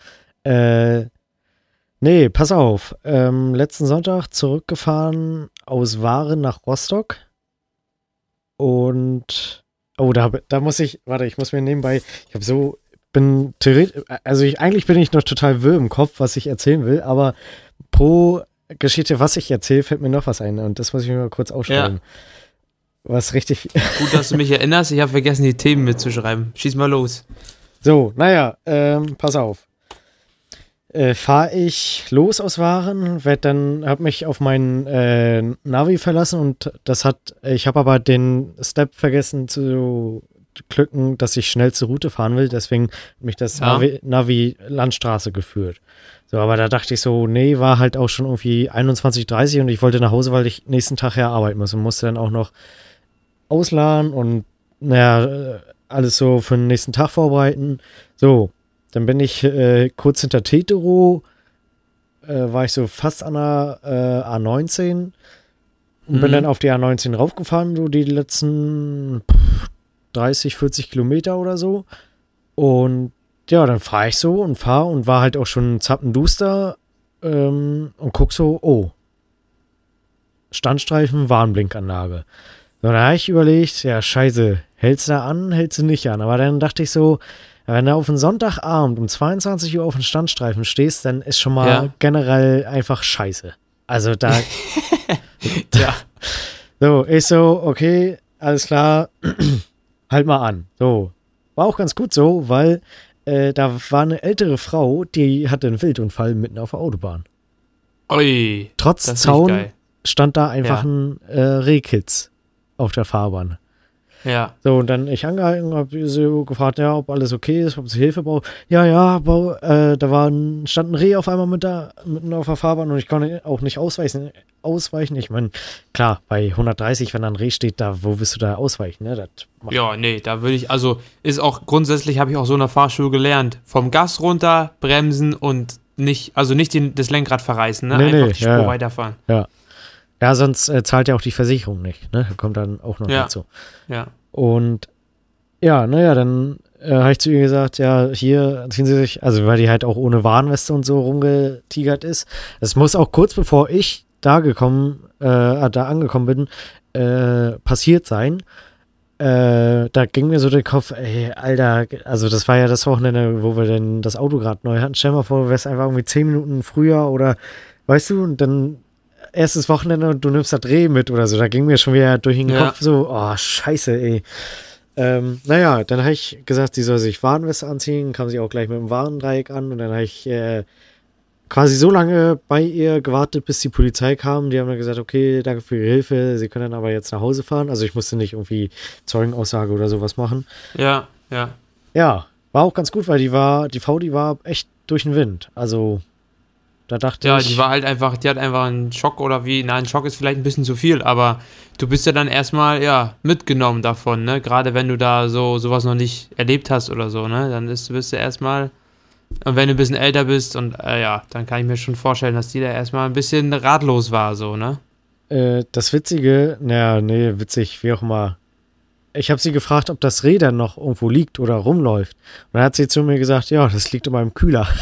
Äh, nee, pass auf, ähm, letzten Sonntag zurückgefahren aus Waren nach Rostock und, oh, da, da muss ich, warte, ich muss mir nebenbei, ich habe so, bin theoretisch, also ich, eigentlich bin ich noch total wirr im Kopf, was ich erzählen will, aber pro Geschichte, was ich erzähle, fällt mir noch was ein und das muss ich mir mal kurz aufschreiben. Was richtig, Gut, dass du mich erinnerst. Ich habe vergessen, die Themen mitzuschreiben. Schieß mal los. So, naja, ähm, pass auf. Äh, Fahre ich los aus Waren, werd dann, hab mich auf meinen äh, Navi verlassen und das hat, ich habe aber den Step vergessen zu klicken, dass ich schnell zur Route fahren will, deswegen hat mich das Ja. Navi, Navi Landstraße geführt. So, aber da dachte ich so, nee, war halt auch schon irgendwie 21.30 und ich wollte nach Hause, weil ich nächsten Tag ja arbeiten muss und musste dann auch noch ausladen und naja, äh, alles so für den nächsten Tag vorbereiten. So, dann bin ich äh, kurz hinter Tetero, äh, war ich so fast an der äh, A19 und bin Mhm. dann auf die A19 raufgefahren, so die letzten 30, 40 Kilometer oder so. Und ja, dann fahre ich so und fahre und war halt auch schon zappenduster ähm, und guck so, oh, Standstreifen, Warnblinkanlage. So, da habe ich überlegt, ja, scheiße, hältst du da an, hältst du nicht an. Aber dann dachte ich so, wenn du auf einen Sonntagabend um 22 Uhr auf den Standstreifen stehst, dann ist schon mal Ja. generell einfach scheiße. Also da, Ja. so, ich so, okay, alles klar, halt mal an. So, war auch ganz gut so, weil äh, da war eine ältere Frau, die hatte einen Wildunfall mitten auf der Autobahn. Ui, Trotz Zaun stand da einfach Ja. ein äh, Rehkitz auf der Fahrbahn. Ja. So, und dann ich angehalten, habe sie gefragt, ja, ob alles okay ist, ob sie Hilfe braucht. Ja, ja, bau, äh, da war ein, stand ein Reh auf einmal mit da, mitten auf der Fahrbahn und ich konnte auch nicht ausweichen. ausweichen. Ich meine, klar, bei 130, wenn da ein Reh steht, da, wo willst du da ausweichen, ne? Ja, nee, da würde ich, also ist auch grundsätzlich habe ich auch so in der Fahrschule gelernt. Vom Gas runter, bremsen und nicht, also nicht den, das Lenkrad verreißen, ne? Nee, Einfach nee, die Spur ja. weiterfahren. Ja, sonst äh, zahlt ja auch die Versicherung nicht, ne? Kommt dann auch noch Ja. dazu. Ja. Und ja, naja, dann äh, habe ich zu ihr gesagt, ja, hier ziehen sie sich, also weil die halt auch ohne Warnweste und so rumgetigert ist. Es muss auch kurz bevor ich da gekommen, äh, da angekommen bin, äh, passiert sein. Äh, da ging mir so der Kopf, ey, Alter, also das war ja das Wochenende, wo wir denn das Auto gerade neu hatten. Stell mal vor, du wärst einfach irgendwie zehn Minuten früher oder, weißt du, und dann erstes Wochenende und du nimmst das Dreh mit oder so. Da ging mir schon wieder durch den Ja. Kopf so, oh, scheiße, ey. Ähm, naja, dann habe ich gesagt, sie soll sich Warnweste anziehen, kam sie auch gleich mit dem Warndreieck an und dann habe ich äh, quasi so lange bei ihr gewartet, bis die Polizei kam. Die haben dann gesagt, okay, danke für Ihre Hilfe, Sie können dann aber jetzt nach Hause fahren. Also ich musste nicht irgendwie Zeugenaussage oder sowas machen. Ja, ja. Ja, war auch ganz gut, weil die war, die Frau, die war echt durch den Wind. Also da dachte Ja, ich. die war halt einfach, die hat einfach einen Schock oder wie, nein, Schock ist vielleicht ein bisschen zu viel, aber du bist ja dann erstmal, ja, mitgenommen davon, ne? Gerade wenn du da so sowas noch nicht erlebt hast oder so, ne? Dann ist, bist du erstmal, und wenn du ein bisschen älter bist und äh, ja, dann kann ich mir schon vorstellen, dass die da erstmal ein bisschen ratlos war, so, ne? Äh, das Witzige, naja, nee, witzig, wie auch immer. Ich habe sie gefragt, ob das Reh dann noch irgendwo liegt oder rumläuft. Und dann hat sie zu mir gesagt, ja, das liegt in meinem Kühler.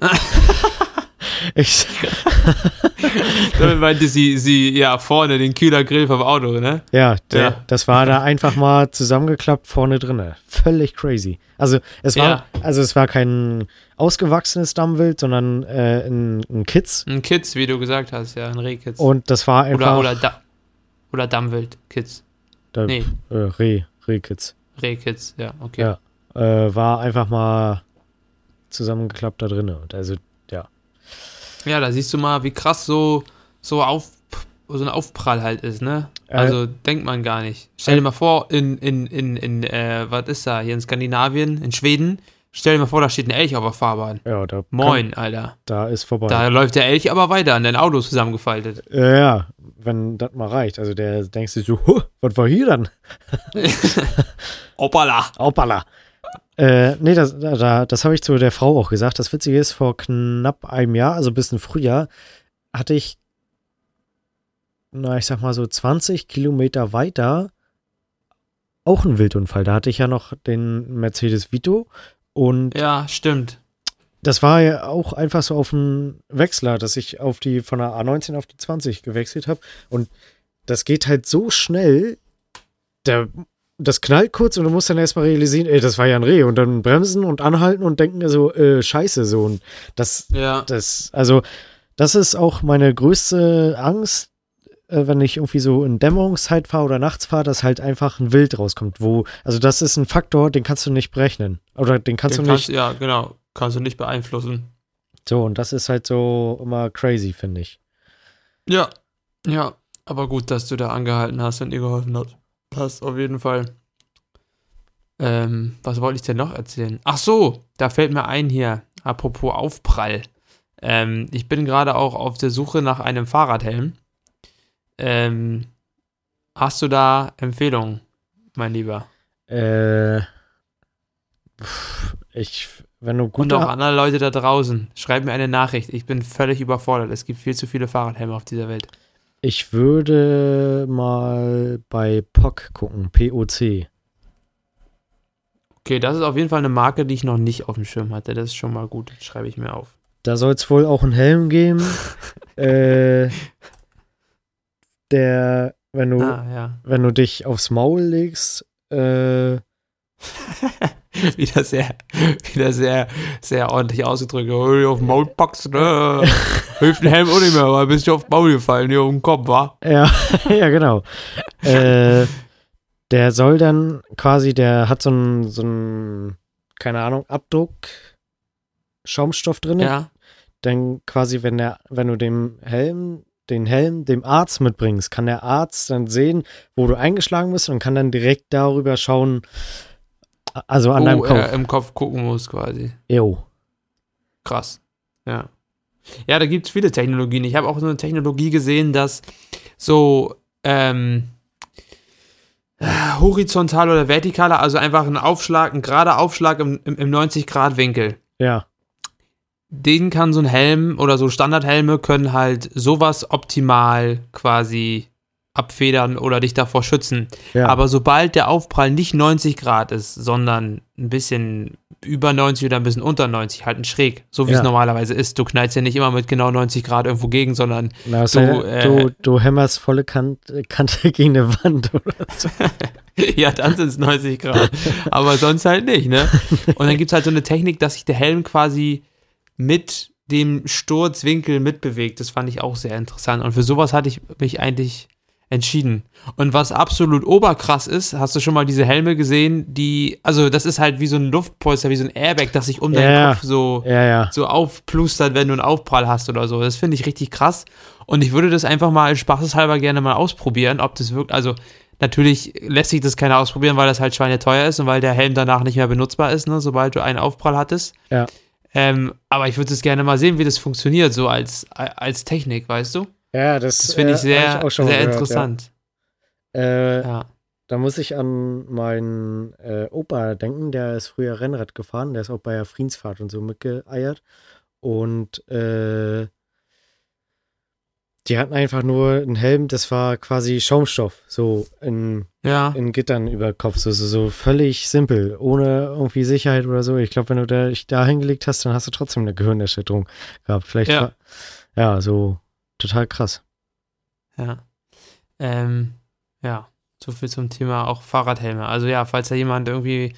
ich, Damit meinte sie, sie, ja, vorne den Kühlergrill vom Auto, ne? ja, der, Ja. das war da einfach mal zusammengeklappt vorne drinne. Völlig crazy. Also es war, Ja. also es war kein ausgewachsenes Dammwild, sondern äh, ein, ein Kitz. Ein Kids, wie du gesagt hast, ja, ein Rehkitz. Und das war einfach Oder, oder, da oder Dammwild, Kids. da, Nee, äh, Reh, Rehkitz. Rehkitz, ja, okay. Ja. Äh, war einfach mal zusammengeklappt da drinne. Und also, ja. Ja, da siehst du mal, wie krass so, so, auf, so ein Aufprall halt ist, ne? Äh, Also denkt man gar nicht. Stell dir mal vor, in, in, in, in äh, was ist da, hier in Skandinavien, in Schweden, stell dir mal vor, da steht ein Elch auf der Fahrbahn. Ja, da, Moin, Alter. Kann, da ist vorbei. Da läuft der Elch aber weiter an dein Auto zusammengefaltet. ja, wenn das mal reicht. Also, der denkst du so, huh, was war hier dann? Hoppala. Hoppala. Äh, nee, das, da, das habe ich zu der Frau auch gesagt. Das Witzige ist, vor knapp einem Jahr, also bis in Frühjahr, hatte ich, na, ich sag mal so 20 Kilometer weiter auch einen Wildunfall. Da hatte ich ja noch den Mercedes Vito und Ja, stimmt. das war ja auch einfach so auf dem Wechsler, dass ich auf die von der A19 auf die 20 gewechselt habe. Und das geht halt so schnell, der, das knallt kurz und du musst dann erstmal realisieren, ey, das war ja ein Reh. Und dann bremsen und anhalten und denken so, äh, scheiße, so. Und das, Ja. das, also, das ist auch meine größte Angst, äh, wenn ich irgendwie so in Dämmerungszeit fahre oder nachts fahre, dass halt einfach ein Wild rauskommt, wo, also das ist ein Faktor, den kannst du nicht berechnen. Oder den kannst Den du nicht kannst, ja, genau. Kannst du nicht beeinflussen. so, und das ist halt so immer crazy, finde ich. Ja. Ja. Aber gut, dass du da angehalten hast und ihr geholfen hast. Passt auf jeden Fall. Ähm, was wollte ich denn noch erzählen? Ach so, da fällt mir ein hier, apropos Aufprall. Ähm, ich bin gerade auch auf der Suche nach einem Fahrradhelm. Ähm, hast du da Empfehlungen, mein Lieber? Äh, ich, wenn du gut Und auch andere Leute da draußen, schreibt mir eine Nachricht. Ich bin völlig überfordert. Es gibt viel zu viele Fahrradhelme auf dieser Welt. Ich würde mal bei POC gucken, POC. Okay, das ist auf jeden Fall eine Marke, die ich noch nicht auf dem Schirm hatte. Das ist schon mal gut. Das schreibe ich mir auf. Da soll es wohl auch einen Helm geben. äh, der, wenn du, Ah, ja. wenn du dich aufs Maul legst, äh, wieder sehr, wieder sehr, sehr ordentlich ausgedrückt. Oh, auf den Maul packst, ne? Hilft ein Helm auch nicht mehr, weil bist du auf den Maul gefallen, hier um den Kopf, wa? ja, ja, genau. äh, der soll dann quasi, der hat so einen, so einen, keine Ahnung, Abdruck, Schaumstoff drin. Ja. Dann quasi, wenn der, wenn du dem Helm, den Helm dem Arzt mitbringst, kann der Arzt dann sehen, wo du eingeschlagen bist und kann dann direkt darüber schauen, also an deinem Wo Kopf. er im Kopf gucken muss, quasi. Jo. Krass. Ja. Ja, da gibt es viele Technologien. Ich habe auch so eine Technologie gesehen, dass so ähm, äh, horizontal oder vertikaler, also einfach ein Aufschlag, ein gerader Aufschlag im, im, im 90-Grad-Winkel. Ja. Den kann so ein Helm oder so Standardhelme können halt sowas optimal quasi abfedern oder dich davor schützen. Ja. Aber sobald der Aufprall nicht 90 Grad ist, sondern ein bisschen über 90 oder ein bisschen unter 90, halt ein schräg, so wie Ja. es normalerweise ist. Du knallst ja nicht immer mit genau 90 Grad irgendwo gegen, sondern Na, du, du, äh, du, du hämmerst volle Kante, Kante gegen eine Wand oder so. ja, dann sind es 90 Grad. Aber sonst halt nicht, ne? Und dann gibt es halt so eine Technik, dass sich der Helm quasi mit dem Sturzwinkel mitbewegt. Das fand ich auch sehr interessant. Und für sowas hatte ich mich eigentlich entschieden. Und was absolut oberkrass ist, hast du schon mal diese Helme gesehen, die, also das ist halt wie so ein Luftpolster, wie so ein Airbag, das sich um deinen Ja. Kopf so, Ja, ja. so aufplustert, wenn du einen Aufprall hast oder so. Das finde ich richtig krass. Und ich würde das einfach mal als spaßeshalber gerne mal ausprobieren, ob das wirkt. Also natürlich lässt sich das keiner ausprobieren, weil das halt schweineteuer ist und weil der Helm danach nicht mehr benutzbar ist, ne, sobald du einen Aufprall hattest. Ja. Ähm, aber ich würde es gerne mal sehen, wie das funktioniert, so als, als Technik, weißt du? Ja, das, Das finde ich äh, sehr, hab auch schon sehr gehört, interessant. Ja. Äh, Ja. Da muss ich an meinen äh, Opa denken, der ist früher Rennrad gefahren, der ist auch bei der Friedensfahrt und so mitgeeiert. Und äh, die hatten einfach nur einen Helm, das war quasi Schaumstoff, so in, Ja. in Gittern über Kopf, so, so, so völlig simpel, ohne irgendwie Sicherheit oder so. Ich glaube, wenn du da, dich da hingelegt hast, dann hast du trotzdem eine Gehirnerschütterung gehabt. Vielleicht, Ja. war, ja, so total krass. Ja. Ähm, ja, so viel zum Thema auch Fahrradhelme. Also ja, falls da jemand irgendwie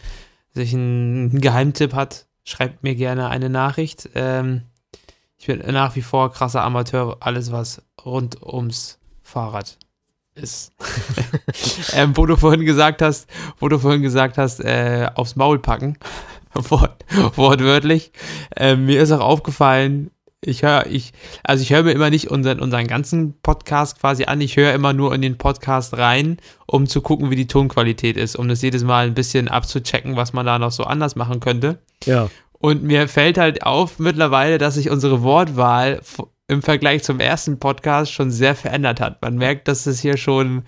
sich einen Geheimtipp hat, schreibt mir gerne eine Nachricht. Ähm, ich bin nach wie vor krasser Amateur, alles was rund ums Fahrrad ist. ähm, wo du vorhin gesagt hast, wo du vorhin gesagt hast, äh, aufs Maul packen, Wort, wortwörtlich. Ähm, mir ist auch aufgefallen, ich höre, ich, also ich höre mir immer nicht unseren, unseren ganzen Podcast quasi an, ich höre immer nur in den Podcast rein, um zu gucken, wie die Tonqualität ist, um das jedes Mal ein bisschen abzuchecken, was man da noch so anders machen könnte. Ja, Und mir fällt halt auf mittlerweile, dass sich unsere Wortwahl im Vergleich zum ersten Podcast schon sehr verändert hat. Man merkt, dass es hier schon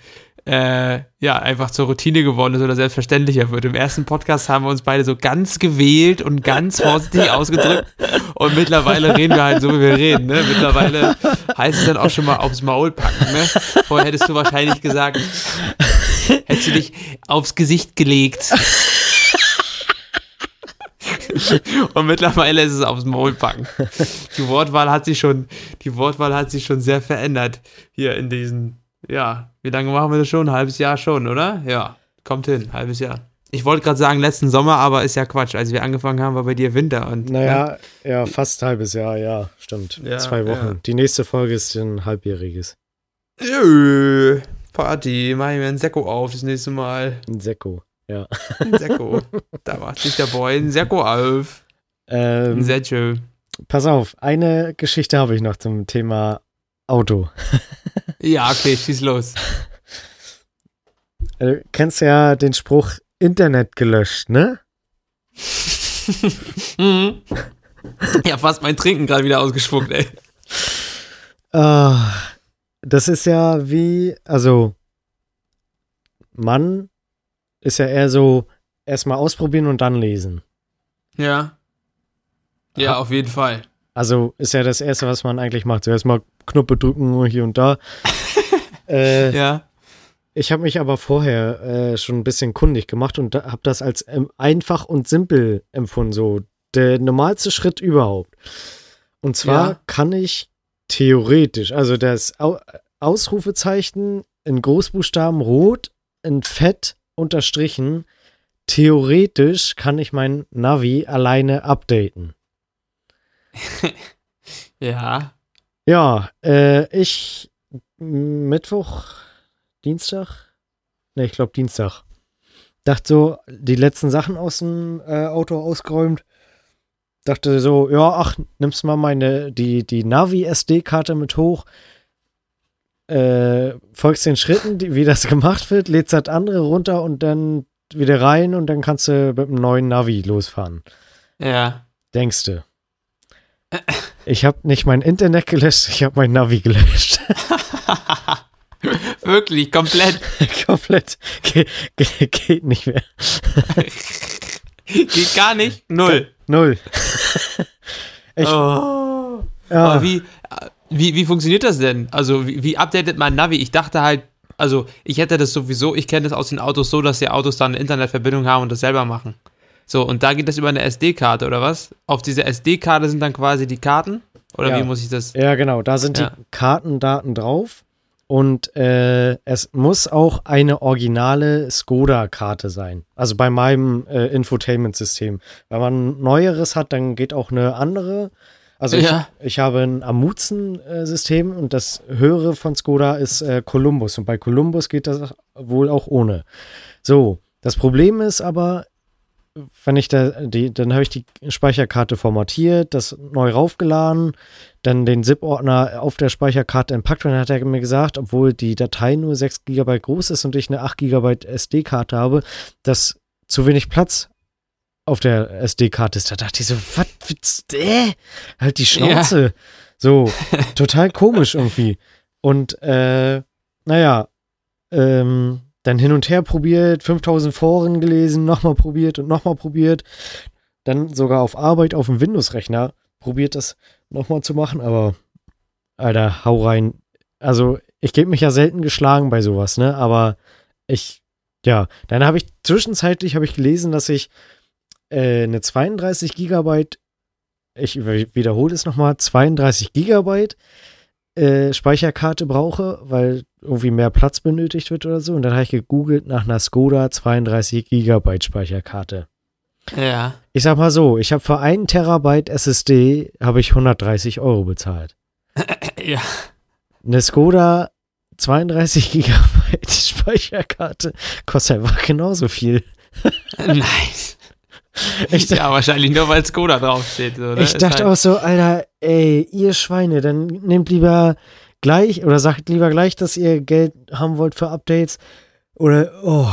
äh, ja einfach zur Routine geworden ist oder selbstverständlicher wird. Im ersten Podcast haben wir uns beide so ganz gewählt und ganz vorsichtig ausgedrückt und mittlerweile reden wir halt so, wie wir reden. Ne? Mittlerweile heißt es dann auch schon mal aufs Maul packen. Ne? Vorher hättest du wahrscheinlich gesagt, hättest du dich aufs Gesicht gelegt. Und mittlerweile ist es aufs Maul packen. Die Wortwahl hat sich schon, die Wortwahl hat sich schon sehr verändert hier in diesen, ja, wie lange machen wir das schon? Ein halbes Jahr schon, oder? Ja, kommt hin, halbes Jahr. Ich wollte gerade sagen letzten Sommer, aber ist ja Quatsch. Als wir angefangen haben, war bei dir Winter und Naja, ja, fast ein halbes Jahr, ja, stimmt. Ja, Zwei Wochen. ja. Die nächste Folge ist ein halbjähriges. Jö, Party, mach ich mir ein Sekko auf das nächste Mal. Ein Sekko. Ja. Ein Sekko. da macht sich der Boy ein Sekko auf. Ein Ähm, Sekko. pass auf, eine Geschichte habe ich noch zum Thema Auto. Ja, okay, schieß los. Äh, kennst ja den Spruch Internet gelöscht, ne? Mhm. ja, fast mein Trinken gerade wieder ausgespuckt, ey. Ah, das ist ja wie, also, man ist ja eher so erstmal ausprobieren und dann lesen. Ja. Ja, auf jeden Fall. Also ist ja das Erste, was man eigentlich macht. Zuerst mal Knöpfe drücken hier und da. äh, Ja. Ich habe mich aber vorher äh, schon ein bisschen kundig gemacht und habe das als ähm, einfach und simpel empfunden. So der normalste Schritt überhaupt. Und zwar Ja. kann ich theoretisch, also das Au Ausrufezeichen in Großbuchstaben rot, in Fett unterstrichen, theoretisch kann ich mein Navi alleine updaten. Ja. Ja, äh, ich Mittwoch, Dienstag? Ne, ich glaube Dienstag. Dachte so, die letzten Sachen aus dem äh, Auto ausgeräumt. Dachte so, ja, ach, nimmst mal meine, die, die Navi-SD-Karte mit hoch. Äh, folgst den Schritten, die, wie das gemacht wird, lädst das andere runter und dann wieder rein und dann kannst du mit dem neuen Navi losfahren. Ja. Denkst du? Ich habe nicht mein Internet gelöscht, ich habe mein Navi gelöscht. Wirklich, komplett. Komplett. Ge ge geht nicht mehr. Geht gar nicht. Null. Null. Ich, oh. ja, Aber wie, wie, wie funktioniert das denn? Also, wie, wie updatet man Navi? Ich dachte halt, also, ich hätte das sowieso, ich kenne das aus den Autos so, dass die Autos dann eine Internetverbindung haben und das selber machen. So, und da geht das über eine SD-Karte, oder was? Auf dieser SD-Karte sind dann quasi die Karten? Oder Ja. wie muss ich das? ja, genau. Da sind Ja. die Kartendaten drauf. Und äh, es muss auch eine originale Skoda-Karte sein. Also bei meinem äh, Infotainment-System. Wenn man ein neueres hat, dann geht auch eine andere. Also Ja. ich, ich habe ein Amuzen-System und das höhere von Skoda ist äh, Columbus. Und bei Columbus geht das wohl auch ohne. So, das Problem ist aber, wenn ich da, die, dann habe ich die Speicherkarte formatiert, das neu raufgeladen, dann den ZIP-Ordner auf der Speicherkarte entpackt und dann hat er mir gesagt, obwohl die Datei nur 6 GB groß ist und ich eine 8 GB SD-Karte habe, dass zu wenig Platz auf der SD-Karte ist. Da dachte ich so, was, äh, halt die Schnauze. So, total komisch irgendwie. Und, äh, naja, ähm, dann hin und her probiert, 5000 Foren gelesen, nochmal probiert und nochmal probiert. Dann sogar auf Arbeit auf dem Windows-Rechner probiert das nochmal zu machen, aber Alter, hau rein. Also, ich gebe mich ja selten geschlagen bei sowas, ne? Aber ich, ja, dann habe ich zwischenzeitlich habe ich gelesen, dass ich äh, eine 32 Gigabyte, ich wiederhole es nochmal, 32 Gigabyte äh, Speicherkarte brauche, weil irgendwie mehr Platz benötigt wird oder so. Und dann habe ich gegoogelt nach einer Skoda 32 Gigabyte Speicherkarte. Ja. Ich sag mal so, ich habe für einen Terabyte SSD habe ich 130 Euro bezahlt. Ja. Eine Skoda 32 Gigabyte Speicherkarte kostet einfach genauso viel. Nice. Ich, Ja, wahrscheinlich nur, weil Skoda draufsteht. So, ne? ich dachte halt- auch so, Alter, ey, ihr Schweine, dann nehmt lieber gleich oder sagt lieber gleich, dass ihr Geld haben wollt für Updates. Oder, oh,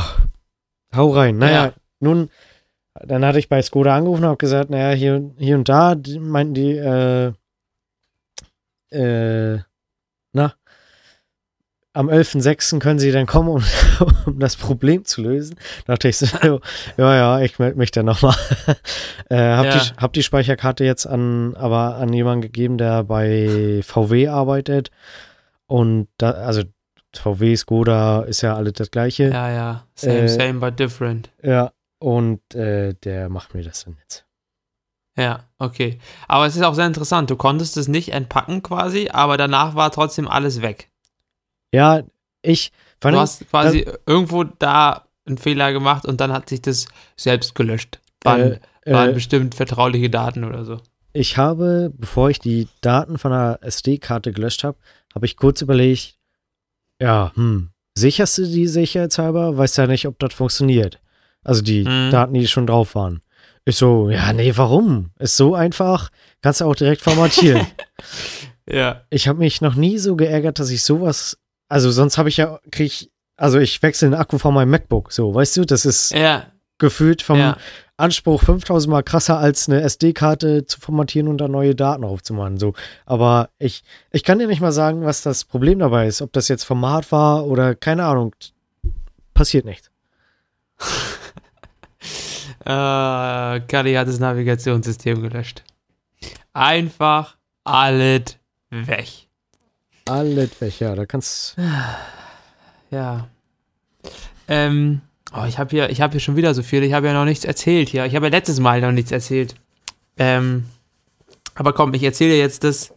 hau rein. Naja, Ja. nun, dann hatte ich bei Skoda angerufen und habe gesagt, naja, hier, hier und da, die meinten die, äh, äh, na, am 11.06. können sie dann kommen, um, um das Problem zu lösen. Da dachte ich so, ja, ja, ich melde mich dann nochmal. äh, hab, Ja. die, hab die Speicherkarte jetzt an, aber an jemanden gegeben, der bei VW arbeitet. Und da, also VW, Skoda ist ja alles das Gleiche. Ja, ja. Same, Äh, same, but different. Ja, und äh, der macht mir das dann jetzt. Ja, okay. Aber es ist auch sehr interessant. Du konntest es nicht entpacken quasi, aber danach war trotzdem alles weg. Ja, ich Du hast quasi irgendwo da einen Fehler gemacht und dann hat sich das selbst gelöscht. Waren, äh, waren äh, bestimmt vertrauliche Daten oder so. ich habe, bevor ich die Daten von der SD-Karte gelöscht habe, habe ich kurz überlegt, ja, hm, sicherst du die sicherheitshalber? Weiß ja nicht, ob das funktioniert. Also die Mhm. Daten, die schon drauf waren. Ich so, ja, nee, warum? Ist so einfach, kannst du auch direkt formatieren. Ja. ich habe mich noch nie so geärgert, dass ich sowas, also sonst habe ich ja, krieg ich, also ich wechsle den Akku von meinem MacBook, so, weißt du, das ist Ja, gefühlt vom ja. Anspruch 5000 Mal krasser als eine SD-Karte zu formatieren und da neue Daten aufzumachen, so. Aber ich, ich kann dir nicht mal sagen, was das Problem dabei ist, ob das jetzt Format war oder keine Ahnung, passiert nichts. äh, Kali hat das Navigationssystem gelöscht. Einfach alles weg. Weg, ja, da kannst Ja. Ähm, oh, ich habe hier, habe hier schon wieder so viel. Ich habe ja noch nichts erzählt hier. Ich habe ja letztes Mal noch nichts erzählt. Ähm, aber komm, ich erzähle jetzt das,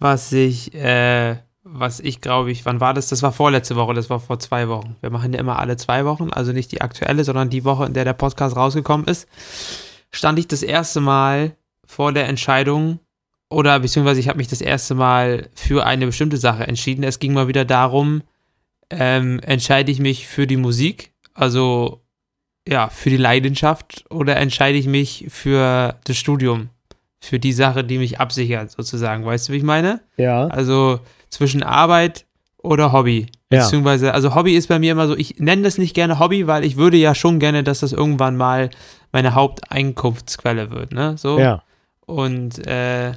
was ich, äh, was ich glaube ich, wann war das? Das war vorletzte Woche, das war vor zwei Wochen. Wir machen ja immer alle zwei Wochen, also nicht die aktuelle, sondern die Woche, in der der Podcast rausgekommen ist. Stand ich das erste Mal vor der Entscheidung oder beziehungsweise ich habe mich das erste Mal für eine bestimmte Sache entschieden. Es ging mal wieder darum, ähm, entscheide ich mich für die Musik, also ja, für die Leidenschaft oder entscheide ich mich für das Studium, für die Sache, die mich absichert, sozusagen. Weißt du, wie ich meine? Ja. Also zwischen Arbeit oder Hobby. Ja. Beziehungsweise, also Hobby ist bei mir immer so, ich nenne das nicht gerne Hobby, weil ich würde ja schon gerne, dass das irgendwann mal meine Haupteinkunftsquelle wird, ne? So. Ja. Und äh,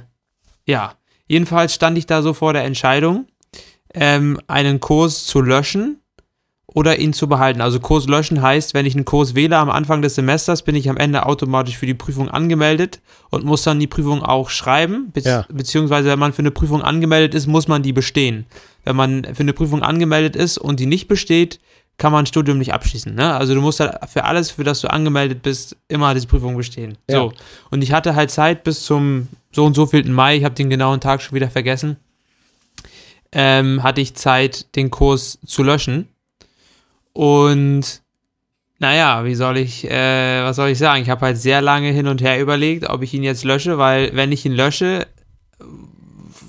ja, jedenfalls stand ich da so vor der Entscheidung, ähm, einen Kurs zu löschen oder ihn zu behalten. Also Kurs löschen heißt, wenn ich einen Kurs wähle am Anfang des Semesters, bin ich am Ende automatisch für die Prüfung angemeldet und muss dann die Prüfung auch schreiben. Be Ja. Beziehungsweise, wenn man für eine Prüfung angemeldet ist, muss man die bestehen. Wenn man für eine Prüfung angemeldet ist und die nicht besteht, kann man ein Studium nicht abschließen. Ne? Also du musst halt für alles, für das du angemeldet bist, immer diese Prüfung bestehen. Ja. So. Und ich hatte halt Zeit bis zum so und so vielten Mai, ich habe den genauen Tag schon wieder vergessen, ähm, hatte ich Zeit, den Kurs zu löschen. Und naja, wie soll ich, äh, was soll ich sagen? Ich habe halt sehr lange hin und her überlegt, ob ich ihn jetzt lösche, weil wenn ich ihn lösche,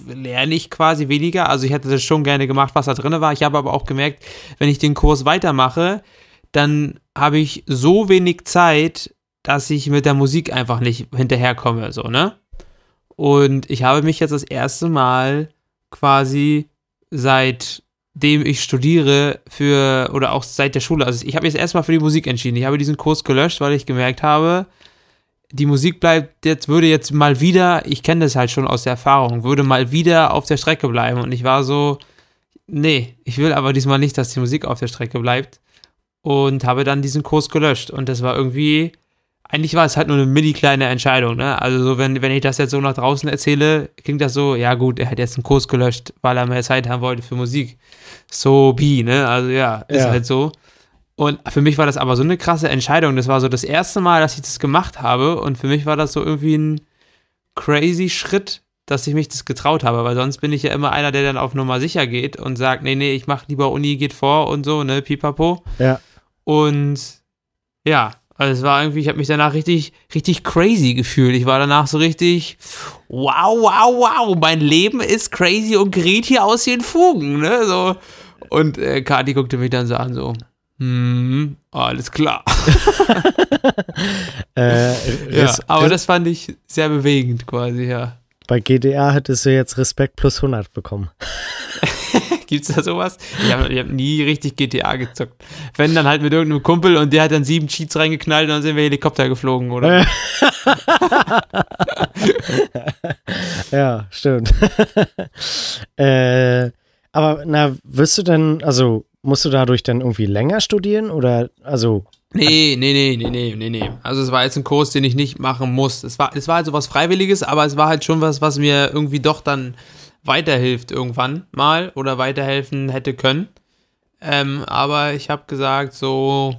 lerne ich quasi weniger. Also ich hätte das schon gerne gemacht, was da drin war. Ich habe aber auch gemerkt, wenn ich den Kurs weitermache, dann habe ich so wenig Zeit, dass ich mit der Musik einfach nicht hinterherkomme, so, ne? Und ich habe mich jetzt das erste Mal quasi seitdem ich studiere für, oder auch seit der Schule, also ich habe mich jetzt erstmal für die Musik entschieden. Ich habe diesen Kurs gelöscht, weil ich gemerkt habe, die Musik bleibt jetzt, würde jetzt mal wieder, ich kenne das halt schon aus der Erfahrung, würde mal wieder auf der Strecke bleiben. Und ich war so, nee, ich will aber diesmal nicht, dass die Musik auf der Strecke bleibt. Und habe dann diesen Kurs gelöscht. Und das war irgendwie, eigentlich war es halt nur eine mini kleine Entscheidung, ne? Also so, wenn, wenn ich das jetzt so nach draußen erzähle, klingt das so, ja gut, er hat jetzt einen Kurs gelöscht, weil er mehr Zeit haben wollte für Musik. So be, ne? Also ja, ist Ja. halt so. Und für mich war das aber so eine krasse Entscheidung. Das war so das erste Mal, dass ich das gemacht habe. Und für mich war das so irgendwie ein crazy Schritt, dass ich mich das getraut habe. Weil sonst bin ich ja immer einer, der dann auf Nummer sicher geht und sagt, nee, nee, ich mach lieber Uni, geht vor und so, ne, pipapo. Ja. Und ja, also es war irgendwie, ich habe mich danach richtig, richtig crazy gefühlt. Ich war danach so richtig, wow, wow, wow, mein Leben ist crazy und gerät hier aus den Fugen, ne? So. Und äh, Kati guckte mich dann so an, so, hm, alles klar. Äh, Ja, aber das fand ich sehr bewegend quasi, ja. bei GDR hättest du jetzt Respekt plus 100 bekommen. Gibt's da sowas? Ich habe hab nie richtig GTA gezockt. Wenn dann halt mit irgendeinem Kumpel und der hat dann sieben Cheats reingeknallt und dann sind wir Helikopter geflogen, oder? ja, stimmt. äh, aber na, wirst du denn, also musst du dadurch dann irgendwie länger studieren oder also Nee, nee, nee, nee, nee, nee, nee. Also es war jetzt ein Kurs, den ich nicht machen muss. Es war, es war halt so was Freiwilliges, aber es war halt schon was, was mir irgendwie doch dann weiterhilft irgendwann mal oder weiterhelfen hätte können. Ähm, aber ich habe gesagt, so,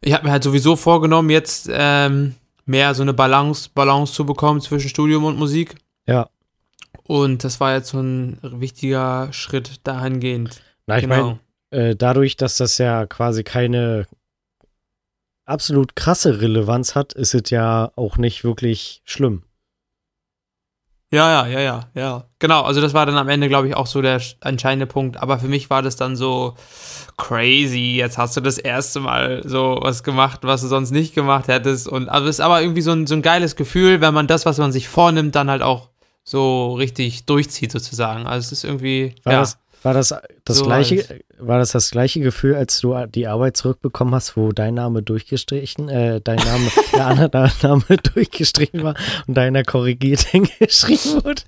ich habe mir halt sowieso vorgenommen, jetzt ähm, mehr so eine Balance, Balance zu bekommen zwischen Studium und Musik. ja. Und das war jetzt so ein wichtiger Schritt dahingehend. Na, ich genau. meine, äh, dadurch, dass das ja quasi keine absolut krasse Relevanz hat, ist es ja auch nicht wirklich schlimm. Ja, ja, ja, ja, ja. Genau, also das war dann am Ende, glaube ich, auch so der sch- entscheidende Punkt. Aber für mich war das dann so crazy. Jetzt hast du das erste Mal so was gemacht, was du sonst nicht gemacht hättest. Und also es ist aber irgendwie so ein, so ein geiles Gefühl, wenn man das, was man sich vornimmt, dann halt auch so richtig durchzieht, sozusagen. Also es ist irgendwie. War ja. das war das das So gleiche halt. war das das gleiche Gefühl, als du die Arbeit zurückbekommen hast, wo dein Name durchgestrichen, äh, dein Name, der andere Name durchgestrichen war und deiner korrigiert hingeschrieben wurde?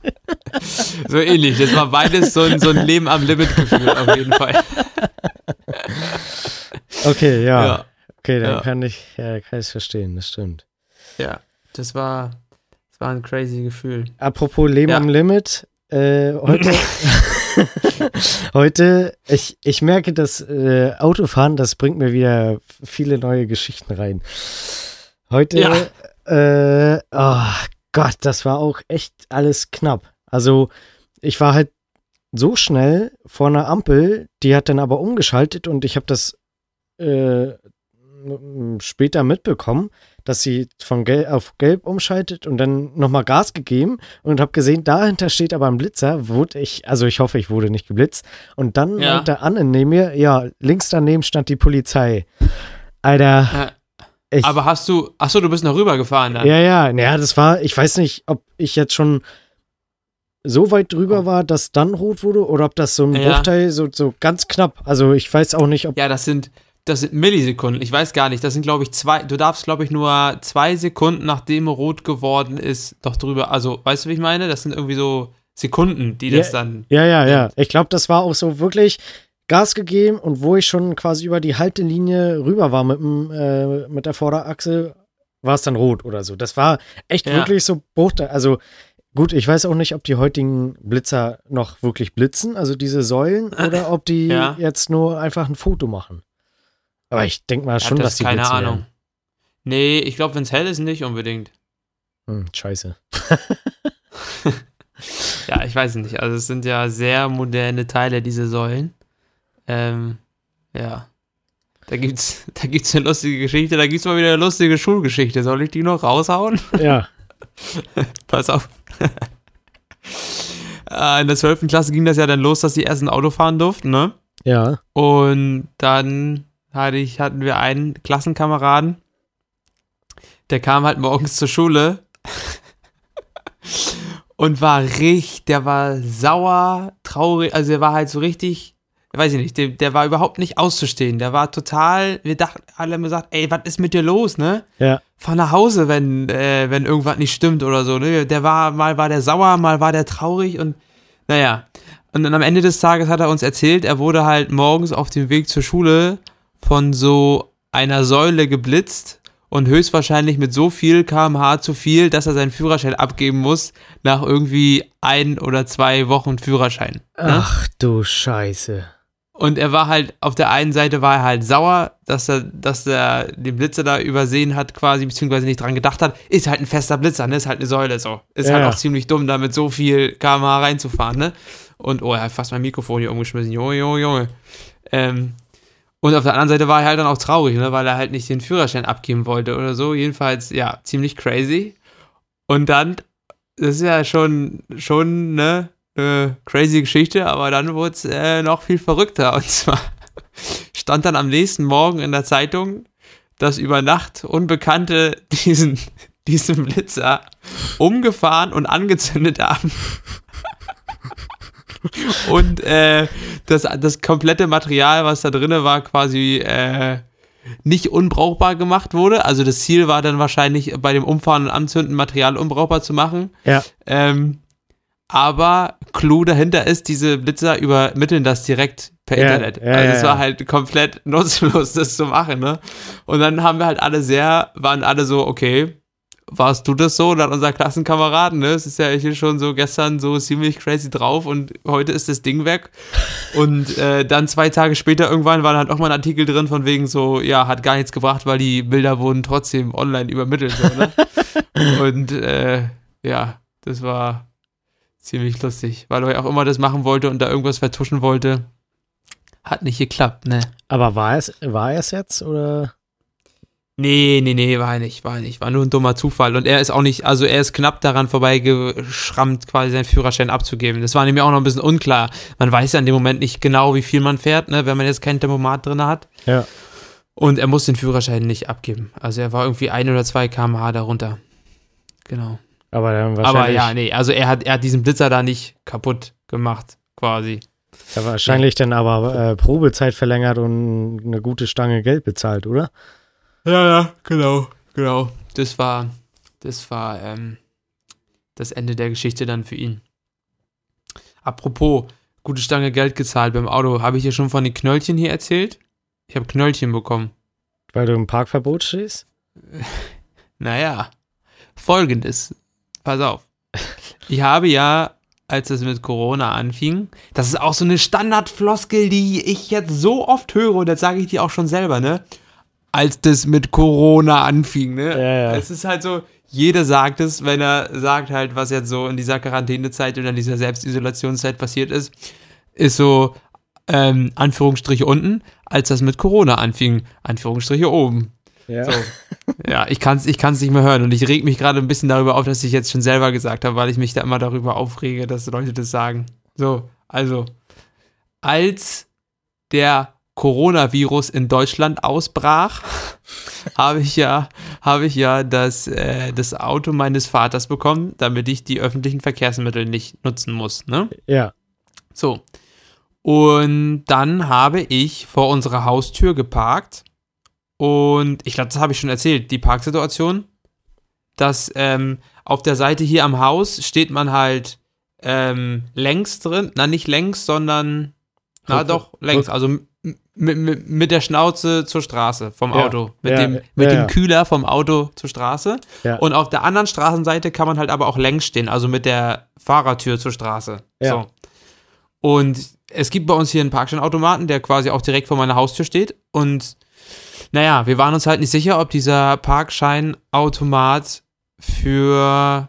So ähnlich. Das war beides so ein, so ein Leben am Limit-Gefühl, auf jeden Fall. Okay, ja. Ja. Okay, dann Ja. kann ich ja, kann ich verstehen, das stimmt. Ja, das war, das war ein crazy Gefühl. Apropos Leben am Limit, äh, heute, heute, ich, ich merke, dass äh, Autofahren, das bringt mir wieder viele neue Geschichten rein. Heute, äh, oh Gott, das war auch echt alles knapp. Also, ich war halt so schnell vor einer Ampel, die hat dann aber umgeschaltet und ich habe das äh, später mitbekommen, dass sie von Gelb auf Gelb umschaltet und dann nochmal Gas gegeben und habe gesehen, dahinter steht aber ein Blitzer, wurde ich, also ich hoffe, ich wurde nicht geblitzt. Und dann Ja. meinte Anne neben mir, ja, links daneben stand die Polizei. Alter, Äh, aber hast du, achso, du bist noch rübergefahren dann? ja, ja, naja, das war, ich weiß nicht, ob ich jetzt schon so weit drüber war, dass dann rot wurde oder ob das so ein Ja. Bruchteil so, so ganz knapp, also ich weiß auch nicht, ob, Ja, das sind, das sind Millisekunden. Ich weiß gar nicht. Das sind, glaube ich, zwei. Du darfst, glaube ich, nur zwei Sekunden, nachdem rot geworden ist, doch drüber. Also, weißt du, wie ich meine? Das sind irgendwie so Sekunden, die das dann. Ja, ja, ja. Ich glaube, das war auch so wirklich Gas gegeben und wo ich schon quasi über die Haltelinie rüber war mit, dem, äh, mit der Vorderachse, war es dann rot oder so. Das war echt Ja. wirklich so Bruchteil. Also gut, ich weiß auch nicht, ob die heutigen Blitzer noch wirklich blitzen, also diese Säulen, oder ob die Ja. jetzt nur einfach ein Foto machen. Aber ich denke mal schon, Hat dass das die keine blitzen Ahnung. Nee, ich glaube, wenn es hell ist, nicht unbedingt. Werden. Hm, scheiße. Ja, ich weiß nicht. Also, es sind ja sehr moderne Teile, diese Säulen. Ähm, ja. Da gibt's, da gibt's eine lustige Geschichte, da gibt's mal wieder eine lustige Schulgeschichte. Soll ich die noch raushauen? Ja. Pass auf. Äh, In der 12. Klasse ging das ja dann los, dass die ersten Auto fahren durften, ne? Ja. Und dann hatte ich, hatten wir einen Klassenkameraden, der kam halt morgens zur Schule und war richtig, der war sauer, traurig, also der war halt so richtig, weiß ich nicht, der, der war überhaupt nicht auszustehen. Der war total, wir dachten, alle haben gesagt, ey, was ist mit dir los, ne? Ja. fahr nach Hause, wenn, äh, wenn irgendwas nicht stimmt oder so. Ne? Der war, mal war der sauer, mal war der traurig und naja. Und dann am Ende des Tages hat er uns erzählt, er wurde halt morgens auf dem Weg zur Schule von so einer Säule geblitzt und höchstwahrscheinlich mit so viel kmh zu viel, dass er seinen Führerschein abgeben muss nach irgendwie ein oder zwei Wochen Führerschein. Ne? Ach du Scheiße. Und er war halt, auf der einen Seite war er halt sauer, dass er, dass er den Blitzer da übersehen hat, quasi, beziehungsweise nicht dran gedacht hat. Ist halt ein fester Blitzer, ne? Ist halt eine Säule so. Ist Ja, halt ja. auch ziemlich dumm, da mit so viel kmh reinzufahren, ne? Und, oh, er hat fast mein Mikrofon hier umgeschmissen. Junge, Junge, Junge. Ähm, und auf der anderen Seite war er halt dann auch traurig, ne? Weil er halt nicht den Führerschein abgeben wollte oder so. Jedenfalls, ja, ziemlich crazy. Und dann, das ist ja schon, schon, ne? Eine crazy Geschichte, aber dann wurde es äh, noch viel verrückter. Und zwar stand dann am nächsten Morgen in der Zeitung, dass über Nacht Unbekannte diesen, diesen Blitzer umgefahren und angezündet haben. Und äh, das, das komplette Material, was da drinne war, quasi äh, nicht unbrauchbar gemacht wurde. Also das Ziel war dann wahrscheinlich bei dem Umfahren und Anzünden Material unbrauchbar zu machen. Ja. Ähm, aber Clou dahinter ist, diese Blitzer übermitteln das direkt per Ja, Internet. ja, also es war halt komplett nutzlos, das zu machen, ne? Und dann haben wir halt alle sehr, waren alle so, okay, warst du das so? Und dann unser Klassenkameraden, ne? Es ist ja hier schon so gestern so ziemlich crazy drauf und heute ist das Ding weg. Und äh, dann zwei Tage später irgendwann war halt auch mal ein Artikel drin von wegen so, ja, hat gar nichts gebracht, weil die Bilder wurden trotzdem online übermittelt, so, ne? und äh, ja, das war ziemlich lustig, weil er auch immer das machen wollte und da irgendwas vertuschen wollte. Hat nicht geklappt, ne? Aber war es, war es jetzt oder? Nee, nee, nee, war er nicht, war er nicht. War nur ein dummer Zufall. Und er ist auch nicht, also er ist knapp daran vorbeigeschrammt, quasi seinen Führerschein abzugeben. Das war nämlich auch noch ein bisschen unklar. Man weiß ja in dem Moment nicht genau, wie viel man fährt, ne, wenn man jetzt kein Tempomat drin hat. Ja. Und er muss den Führerschein nicht abgeben. Also er war irgendwie ein oder zwei kmh darunter. Genau. Aber dann Aber ja, nee, also er hat, er hat diesen Blitzer da nicht kaputt gemacht, quasi. ja, wahrscheinlich dann aber äh, Probezeit verlängert und eine gute Stange Geld bezahlt, oder? Ja, ja, genau, genau. Das war, das war ähm, das Ende der Geschichte dann für ihn. Apropos, gute Stange Geld gezahlt beim Auto. Habe ich dir schon von den Knöllchen hier erzählt? Ich habe Knöllchen bekommen. Weil du im Parkverbot stehst? Naja, folgendes. Pass auf. Ich habe ja, als es mit Corona anfing, das ist auch so eine Standardfloskel, die ich jetzt so oft höre und das sage ich dir auch schon selber, ne? Als das mit Corona anfing, ne? Ja, ja. Es ist halt so, jeder sagt es, wenn er sagt halt, was jetzt so in dieser Quarantänezeit oder in dieser Selbstisolationszeit passiert ist, ist so, ähm, Anführungsstriche unten, als das mit Corona anfing, Anführungsstriche oben. Ja. So. Ja, ich kann es ich kann's nicht mehr hören und ich reg mich gerade ein bisschen darüber auf, dass ich jetzt schon selber gesagt habe, weil ich mich da immer darüber aufrege, dass Leute das sagen. So, also, als der Coronavirus in Deutschland ausbrach, habe ich ja, habe ich ja das, äh, das Auto meines Vaters bekommen, damit ich die öffentlichen Verkehrsmittel nicht nutzen muss. Ne? Ja. So. Und dann habe ich vor unserer Haustür geparkt. Und ich glaube, das habe ich schon erzählt, die Parksituation. Dass ähm, auf der Seite hier am Haus steht man halt ähm, längs drin. Na, nicht längs, sondern. Na doch, längs. Also mit, mit, mit der Schnauze zur Straße vom Ja, Auto. Mit, ja, dem, ja, mit ja. dem Kühler vom Auto zur Straße. Ja. Und auf der anderen Straßenseite kann man halt aber auch längs stehen, also mit der Fahrertür zur Straße. Ja. So. Und es gibt bei uns hier einen Parkscheinautomaten, der quasi auch direkt vor meiner Haustür steht. Und naja, wir waren uns halt nicht sicher, ob dieser Parkscheinautomat für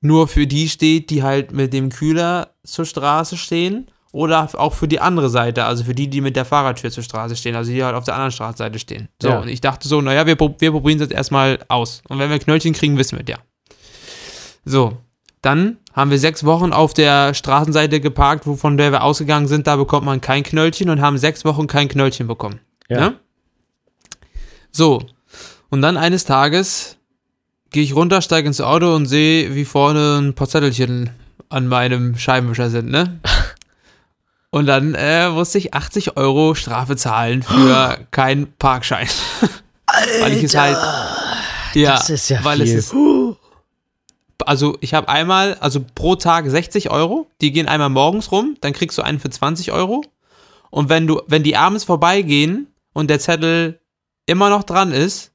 nur für die steht, die halt mit dem Kühler zur Straße stehen. Oder auch für die andere Seite, also für die, die mit der Fahrertür zur Straße stehen, also die halt auf der anderen Straßenseite stehen. So, Ja. und ich dachte so, naja, wir, wir probieren es jetzt erstmal aus. Und wenn wir Knöllchen kriegen, wissen wir es ja. So, dann haben wir sechs Wochen auf der Straßenseite geparkt, wovon der wir ausgegangen sind, da bekommt man kein Knöllchen und haben sechs Wochen kein Knöllchen bekommen. Ja. Ne? So, und dann eines Tages gehe ich runter, steige ins Auto und sehe, wie vorne ein paar Zettelchen an meinem Scheibenwischer sind, ne? Und dann äh, musste ich 80 Euro Strafe zahlen für keinen Parkschein. weil ich es halt. Ja, das ist ja weil viel. es ist. Also ich habe einmal, also pro Tag 60 Euro, die gehen einmal morgens rum, dann kriegst du einen für 20 Euro. Und wenn du, wenn die abends vorbeigehen und der Zettel immer noch dran ist,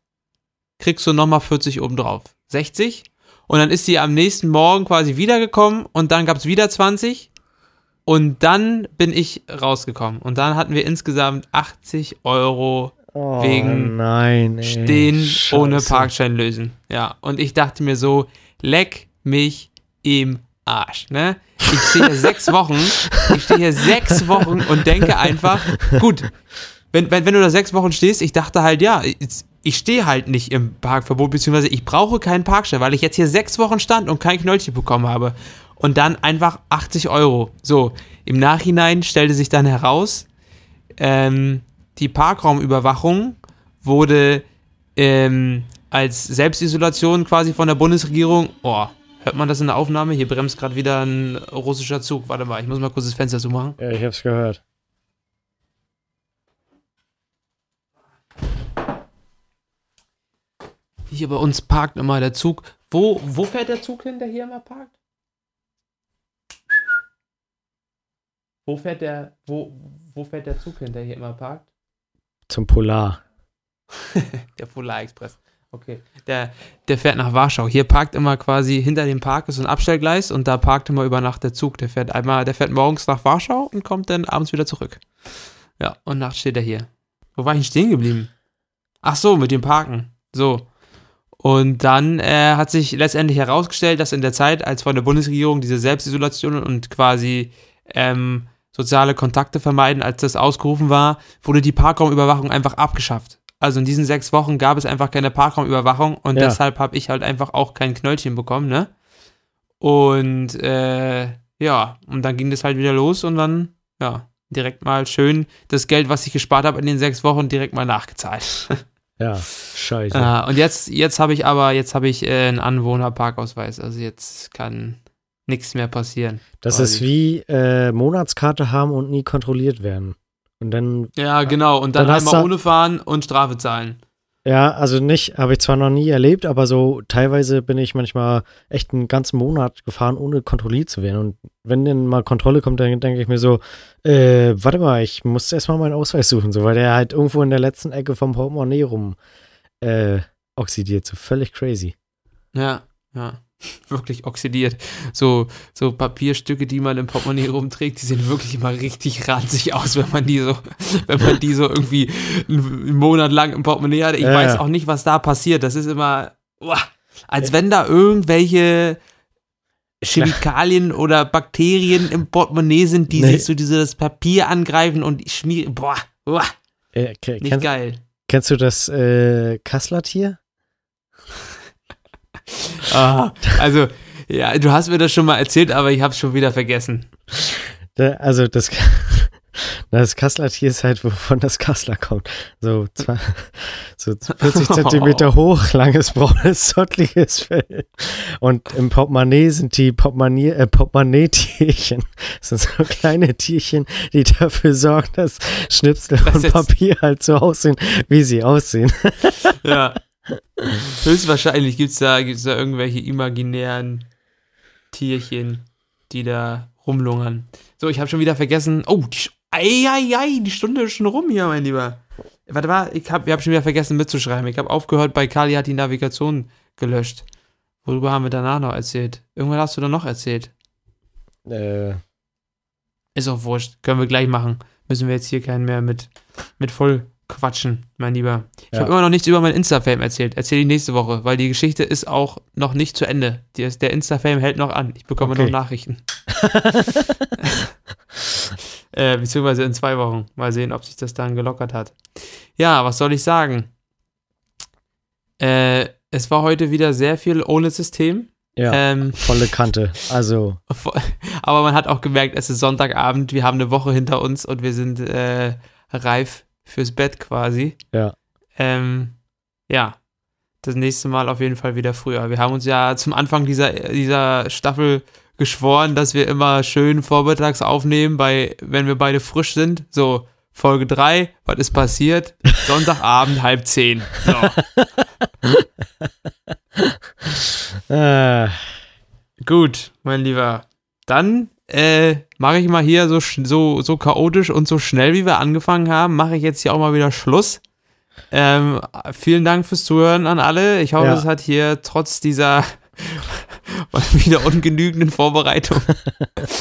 kriegst du nochmal 40 obendrauf. 60. Und dann ist die am nächsten Morgen quasi wiedergekommen und dann gab es wieder 20. Und dann bin ich rausgekommen. Und dann hatten wir insgesamt 80 Euro oh, wegen nein, ey. stehen Scheiße. ohne Parkschein lösen. Ja, und ich dachte mir so, leck mich im Arsch, ne? Ich stehe hier sechs Wochen, ich stehe hier sechs Wochen und denke einfach, gut, wenn, wenn, wenn du da sechs Wochen stehst, ich dachte halt, ja, ich, ich stehe halt nicht im Parkverbot, beziehungsweise ich brauche keinen Parkschein, weil ich jetzt hier sechs Wochen stand und kein Knöllchen bekommen habe. Und dann einfach 80 Euro. So, im Nachhinein stellte sich dann heraus, ähm, die Parkraumüberwachung wurde ähm, als Selbstisolation quasi von der Bundesregierung. Oh, hört man das in der Aufnahme? Hier bremst gerade wieder ein russischer Zug. Warte mal, ich muss mal kurz das Fenster zumachen. Ja, ich hab's gehört. Hier bei uns parkt immer der Zug. Wo, wo fährt der Zug hin, der hier immer parkt? Wo fährt der, wo, wo fährt der Zug hin, der hier immer parkt? Zum Polar. Der Polar Express. Okay. Der, der fährt nach Warschau. Hier parkt immer quasi hinter dem Park ist so ein Abstellgleis und da parkt immer über Nacht der Zug. Der fährt einmal, der fährt morgens nach Warschau und kommt dann abends wieder zurück. Ja, und nachts steht er hier. Wo war ich denn stehen geblieben? Ach so, mit dem Parken. So. Und dann äh, hat sich letztendlich herausgestellt, dass in der Zeit, als von der Bundesregierung diese Selbstisolation und quasi ähm, soziale Kontakte vermeiden, als das ausgerufen war, wurde die Parkraumüberwachung einfach abgeschafft. Also in diesen sechs Wochen gab es einfach keine Parkraumüberwachung und Ja. deshalb habe ich halt einfach auch kein Knöllchen bekommen, ne? Und äh, ja, und dann ging das halt wieder los und dann, ja, direkt mal schön das Geld, was ich gespart habe in den sechs Wochen, direkt mal nachgezahlt. Ja, scheiße. Ah, und jetzt, jetzt habe ich aber, jetzt habe ich äh, einen Anwohnerparkausweis. Also jetzt kann nichts mehr passieren. das quasi. ist wie äh, Monatskarte haben und nie kontrolliert werden. Und dann, Ja, genau. Und dann, Dann einmal ohne fahren und Strafe zahlen. Ja, also nicht, habe ich zwar noch nie erlebt, aber so teilweise bin ich manchmal echt einen ganzen Monat gefahren, ohne kontrolliert zu werden. Und wenn dann mal Kontrolle kommt, dann denke ich mir so, äh, warte mal, ich muss erstmal meinen Ausweis suchen, so, weil der halt irgendwo in der letzten Ecke vom Portemonnaie rum äh, oxidiert. So völlig crazy. Ja, ja. Wirklich oxidiert. So, so Papierstücke, die man im Portemonnaie rumträgt, die sehen wirklich immer richtig ranzig aus, wenn man die so, wenn man die so irgendwie einen Monat lang im Portemonnaie hat. Ich Ja, weiß ja. auch nicht, was da passiert. Das ist immer, uah, als wenn da irgendwelche Chemikalien oder Bakterien im Portemonnaie sind, die Nee. sich so dieses Papier angreifen und schmieren. Boah, uah, Äh, nicht kennst, geil. kennst du das äh, Kassler-Tier? Ah, also, ja, du hast mir das schon mal erzählt, aber ich habe es schon wieder vergessen. Da, also das, das Kassler-Tier ist halt, wovon das Kassler kommt. So, zwei, so 40 Zentimeter hoch, langes, braunes, zottliges Fell. Und im Portemonnaie sind die Portemonnaie, äh, Portemonnaie-Tierchen. Das sind so kleine Tierchen, die dafür sorgen, dass Schnipsel Das und Papier halt so aussehen, wie sie aussehen. Ja. Höchstwahrscheinlich gibt es da, gibt's da irgendwelche imaginären Tierchen, die da rumlungern. So, ich habe schon wieder vergessen. Oh, die, ei, ei, ei, die Stunde ist schon rum hier, mein Lieber. Warte mal, ich habe hab schon wieder vergessen mitzuschreiben. Ich habe aufgehört, bei Kali hat die Navigation gelöscht. Worüber haben wir danach noch erzählt? Irgendwann hast du da noch erzählt. Äh, Ist auch wurscht. Können wir gleich machen. Müssen wir jetzt hier keinen mehr mit, mit voll quatschen, mein Lieber. Ich Ja. habe immer noch nichts über mein Insta-Fame erzählt. Erzähle ich nächste Woche, weil die Geschichte ist auch noch nicht zu Ende. Ist, der Insta-Fame hält noch an. Ich bekomme Okay. noch Nachrichten. äh, beziehungsweise in zwei Wochen. Mal sehen, ob sich das dann gelockert hat. Ja, was soll ich sagen? Äh, es war heute wieder sehr viel ohne System. ja, Ähm, volle Kante. Also, aber man hat auch gemerkt, es ist Sonntagabend, wir haben eine Woche hinter uns und wir sind äh, reif fürs Bett quasi. Ja. Ähm, ja, das nächste Mal auf jeden Fall wieder früher. Wir haben uns ja zum Anfang dieser, dieser Staffel geschworen, dass wir immer schön vormittags aufnehmen, bei, wenn wir beide frisch sind. So, Folge 3, was ist passiert? Sonntagabend, halb zehn. So. äh, Gut, mein Lieber. Dann äh, mache ich mal hier so, so, so chaotisch und so schnell, wie wir angefangen haben, mache ich jetzt hier auch mal wieder Schluss. Ähm, vielen Dank fürs Zuhören an alle. Ich hoffe, Ja. es hat hier trotz dieser mal wieder ungenügenden Vorbereitung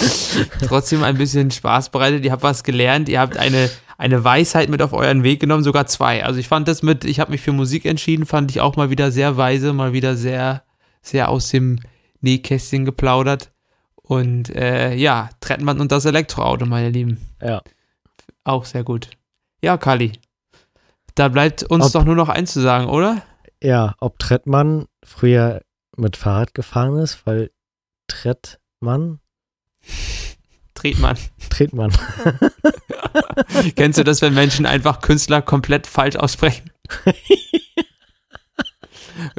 trotzdem ein bisschen Spaß bereitet. Ihr habt was gelernt, ihr habt eine, eine Weisheit mit auf euren Weg genommen, sogar zwei. Also ich fand das mit, ich habe mich für Musik entschieden, fand ich auch mal wieder sehr weise, mal wieder sehr, sehr aus dem Nähkästchen geplaudert. Und äh, ja, Trettmann und das Elektroauto, meine Lieben. ja. Auch sehr gut. Ja, Kali. Da bleibt uns Ob- doch nur noch eins zu sagen, oder? Ja, ob Trettmann früher mit Fahrrad gefahren ist, weil Trettmann, Tretmann. Tretmann. Kennst du das, wenn Menschen einfach Künstler komplett falsch aussprechen?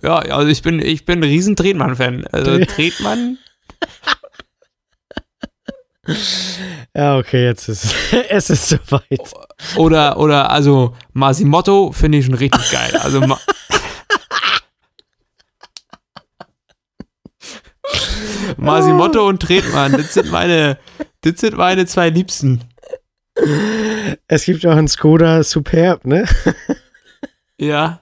ja, also ich bin, ich bin ein riesen Tretmann-Fan. Also Tre- Tretmann, Ja, okay, jetzt ist es ist soweit. oder, oder also Masimotto finde ich schon richtig geil. Also Ma Masimotto und Tretmann, das sind meine, das sind meine zwei Liebsten. Es gibt auch einen Skoda Superb, ne? Ja.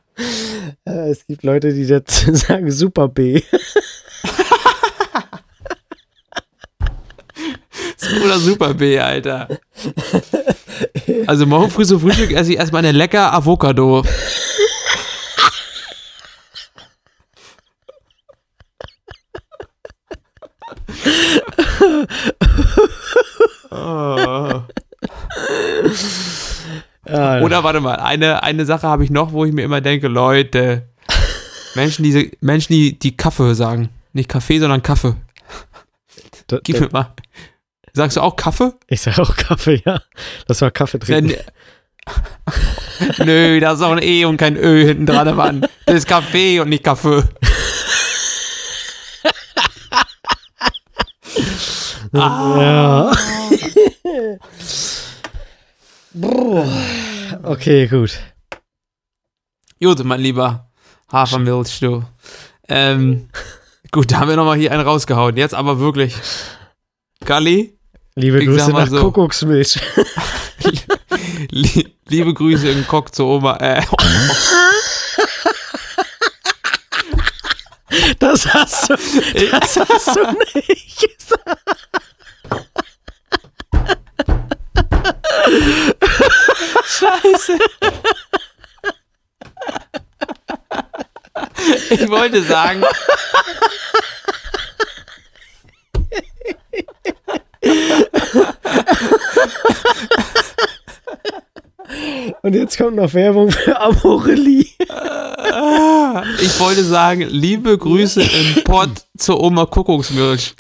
Äh, Es gibt Leute, die dazu sagen Super B. Oder Super B, Alter. Also morgen früh zum Frühstück esse ich erstmal eine lecker Avocado. Oh. Ja, Oder warte mal, eine, eine Sache habe ich noch, wo ich mir immer denke, Leute, Menschen, die, Menschen, die, die Kaffee sagen. Nicht Kaffee, sondern Kaffee. da, Gib da, mir mal. Sagst du auch Kaffee? ich sage auch Kaffee, ja. Das war Kaffee trinken. Nö, Nö, da ist auch ein E und kein Ö hinten dran, Mann. Das ist Kaffee und nicht Kaffee. Ja. Okay, gut. Gut, mein lieber Hafermilch, du. Ähm, gut, da haben wir nochmal hier einen rausgehauen. Jetzt aber wirklich. Galli? Liebe Grüße nach so, Kuckucksmilch. liebe Grüße in Kock zu Oma. Äh, Das hast du, das hast du nicht gesagt. Scheiße. Ich wollte sagen. Und jetzt kommt noch Werbung für Amorelie. Ich wollte sagen, liebe Grüße in Pott zur Oma Kuckucksmilch.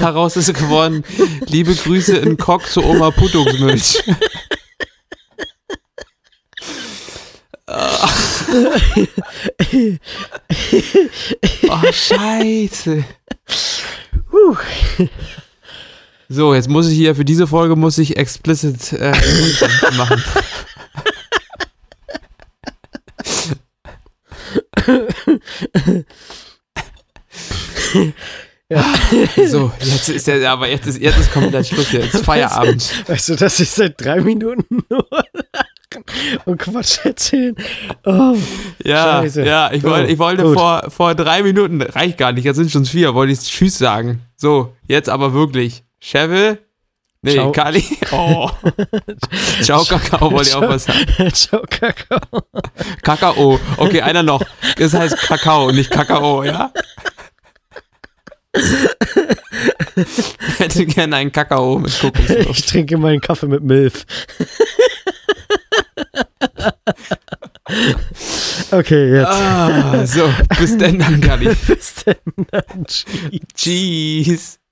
Daraus ist geworden, liebe Grüße in Kock zur Oma Puttucksmilch. oh, scheiße. So, jetzt muss ich hier, für diese Folge muss ich explicit äh, machen. ja. So, jetzt ist der, aber jetzt ist, jetzt ist komplett Schluss hier. Jetzt ist Feierabend. Weißt du, dass ich seit drei Minuten nur und Quatsch erzählen? Oh, ja, Scheiße. ja, ich, wollte, ich wollte vor, vor drei Minuten, reicht gar nicht, jetzt sind schon vier, wollte ich Tschüss sagen. So, jetzt aber wirklich. Cheville, Nee, Ciao. Kali. Oh. Ciao, Kakao, wollte ich auch was sagen. Ciao, Kakao. Kakao. Okay, einer noch. Das heißt Kakao, nicht Kakao, ja? Ich hätte gerne einen Kakao mit Kokosnuss. Ich trinke meinen Kaffee mit Milf. Okay, jetzt. Ah, so, bis denn dann, Kali. bis denn dann. Cheese. Cheese.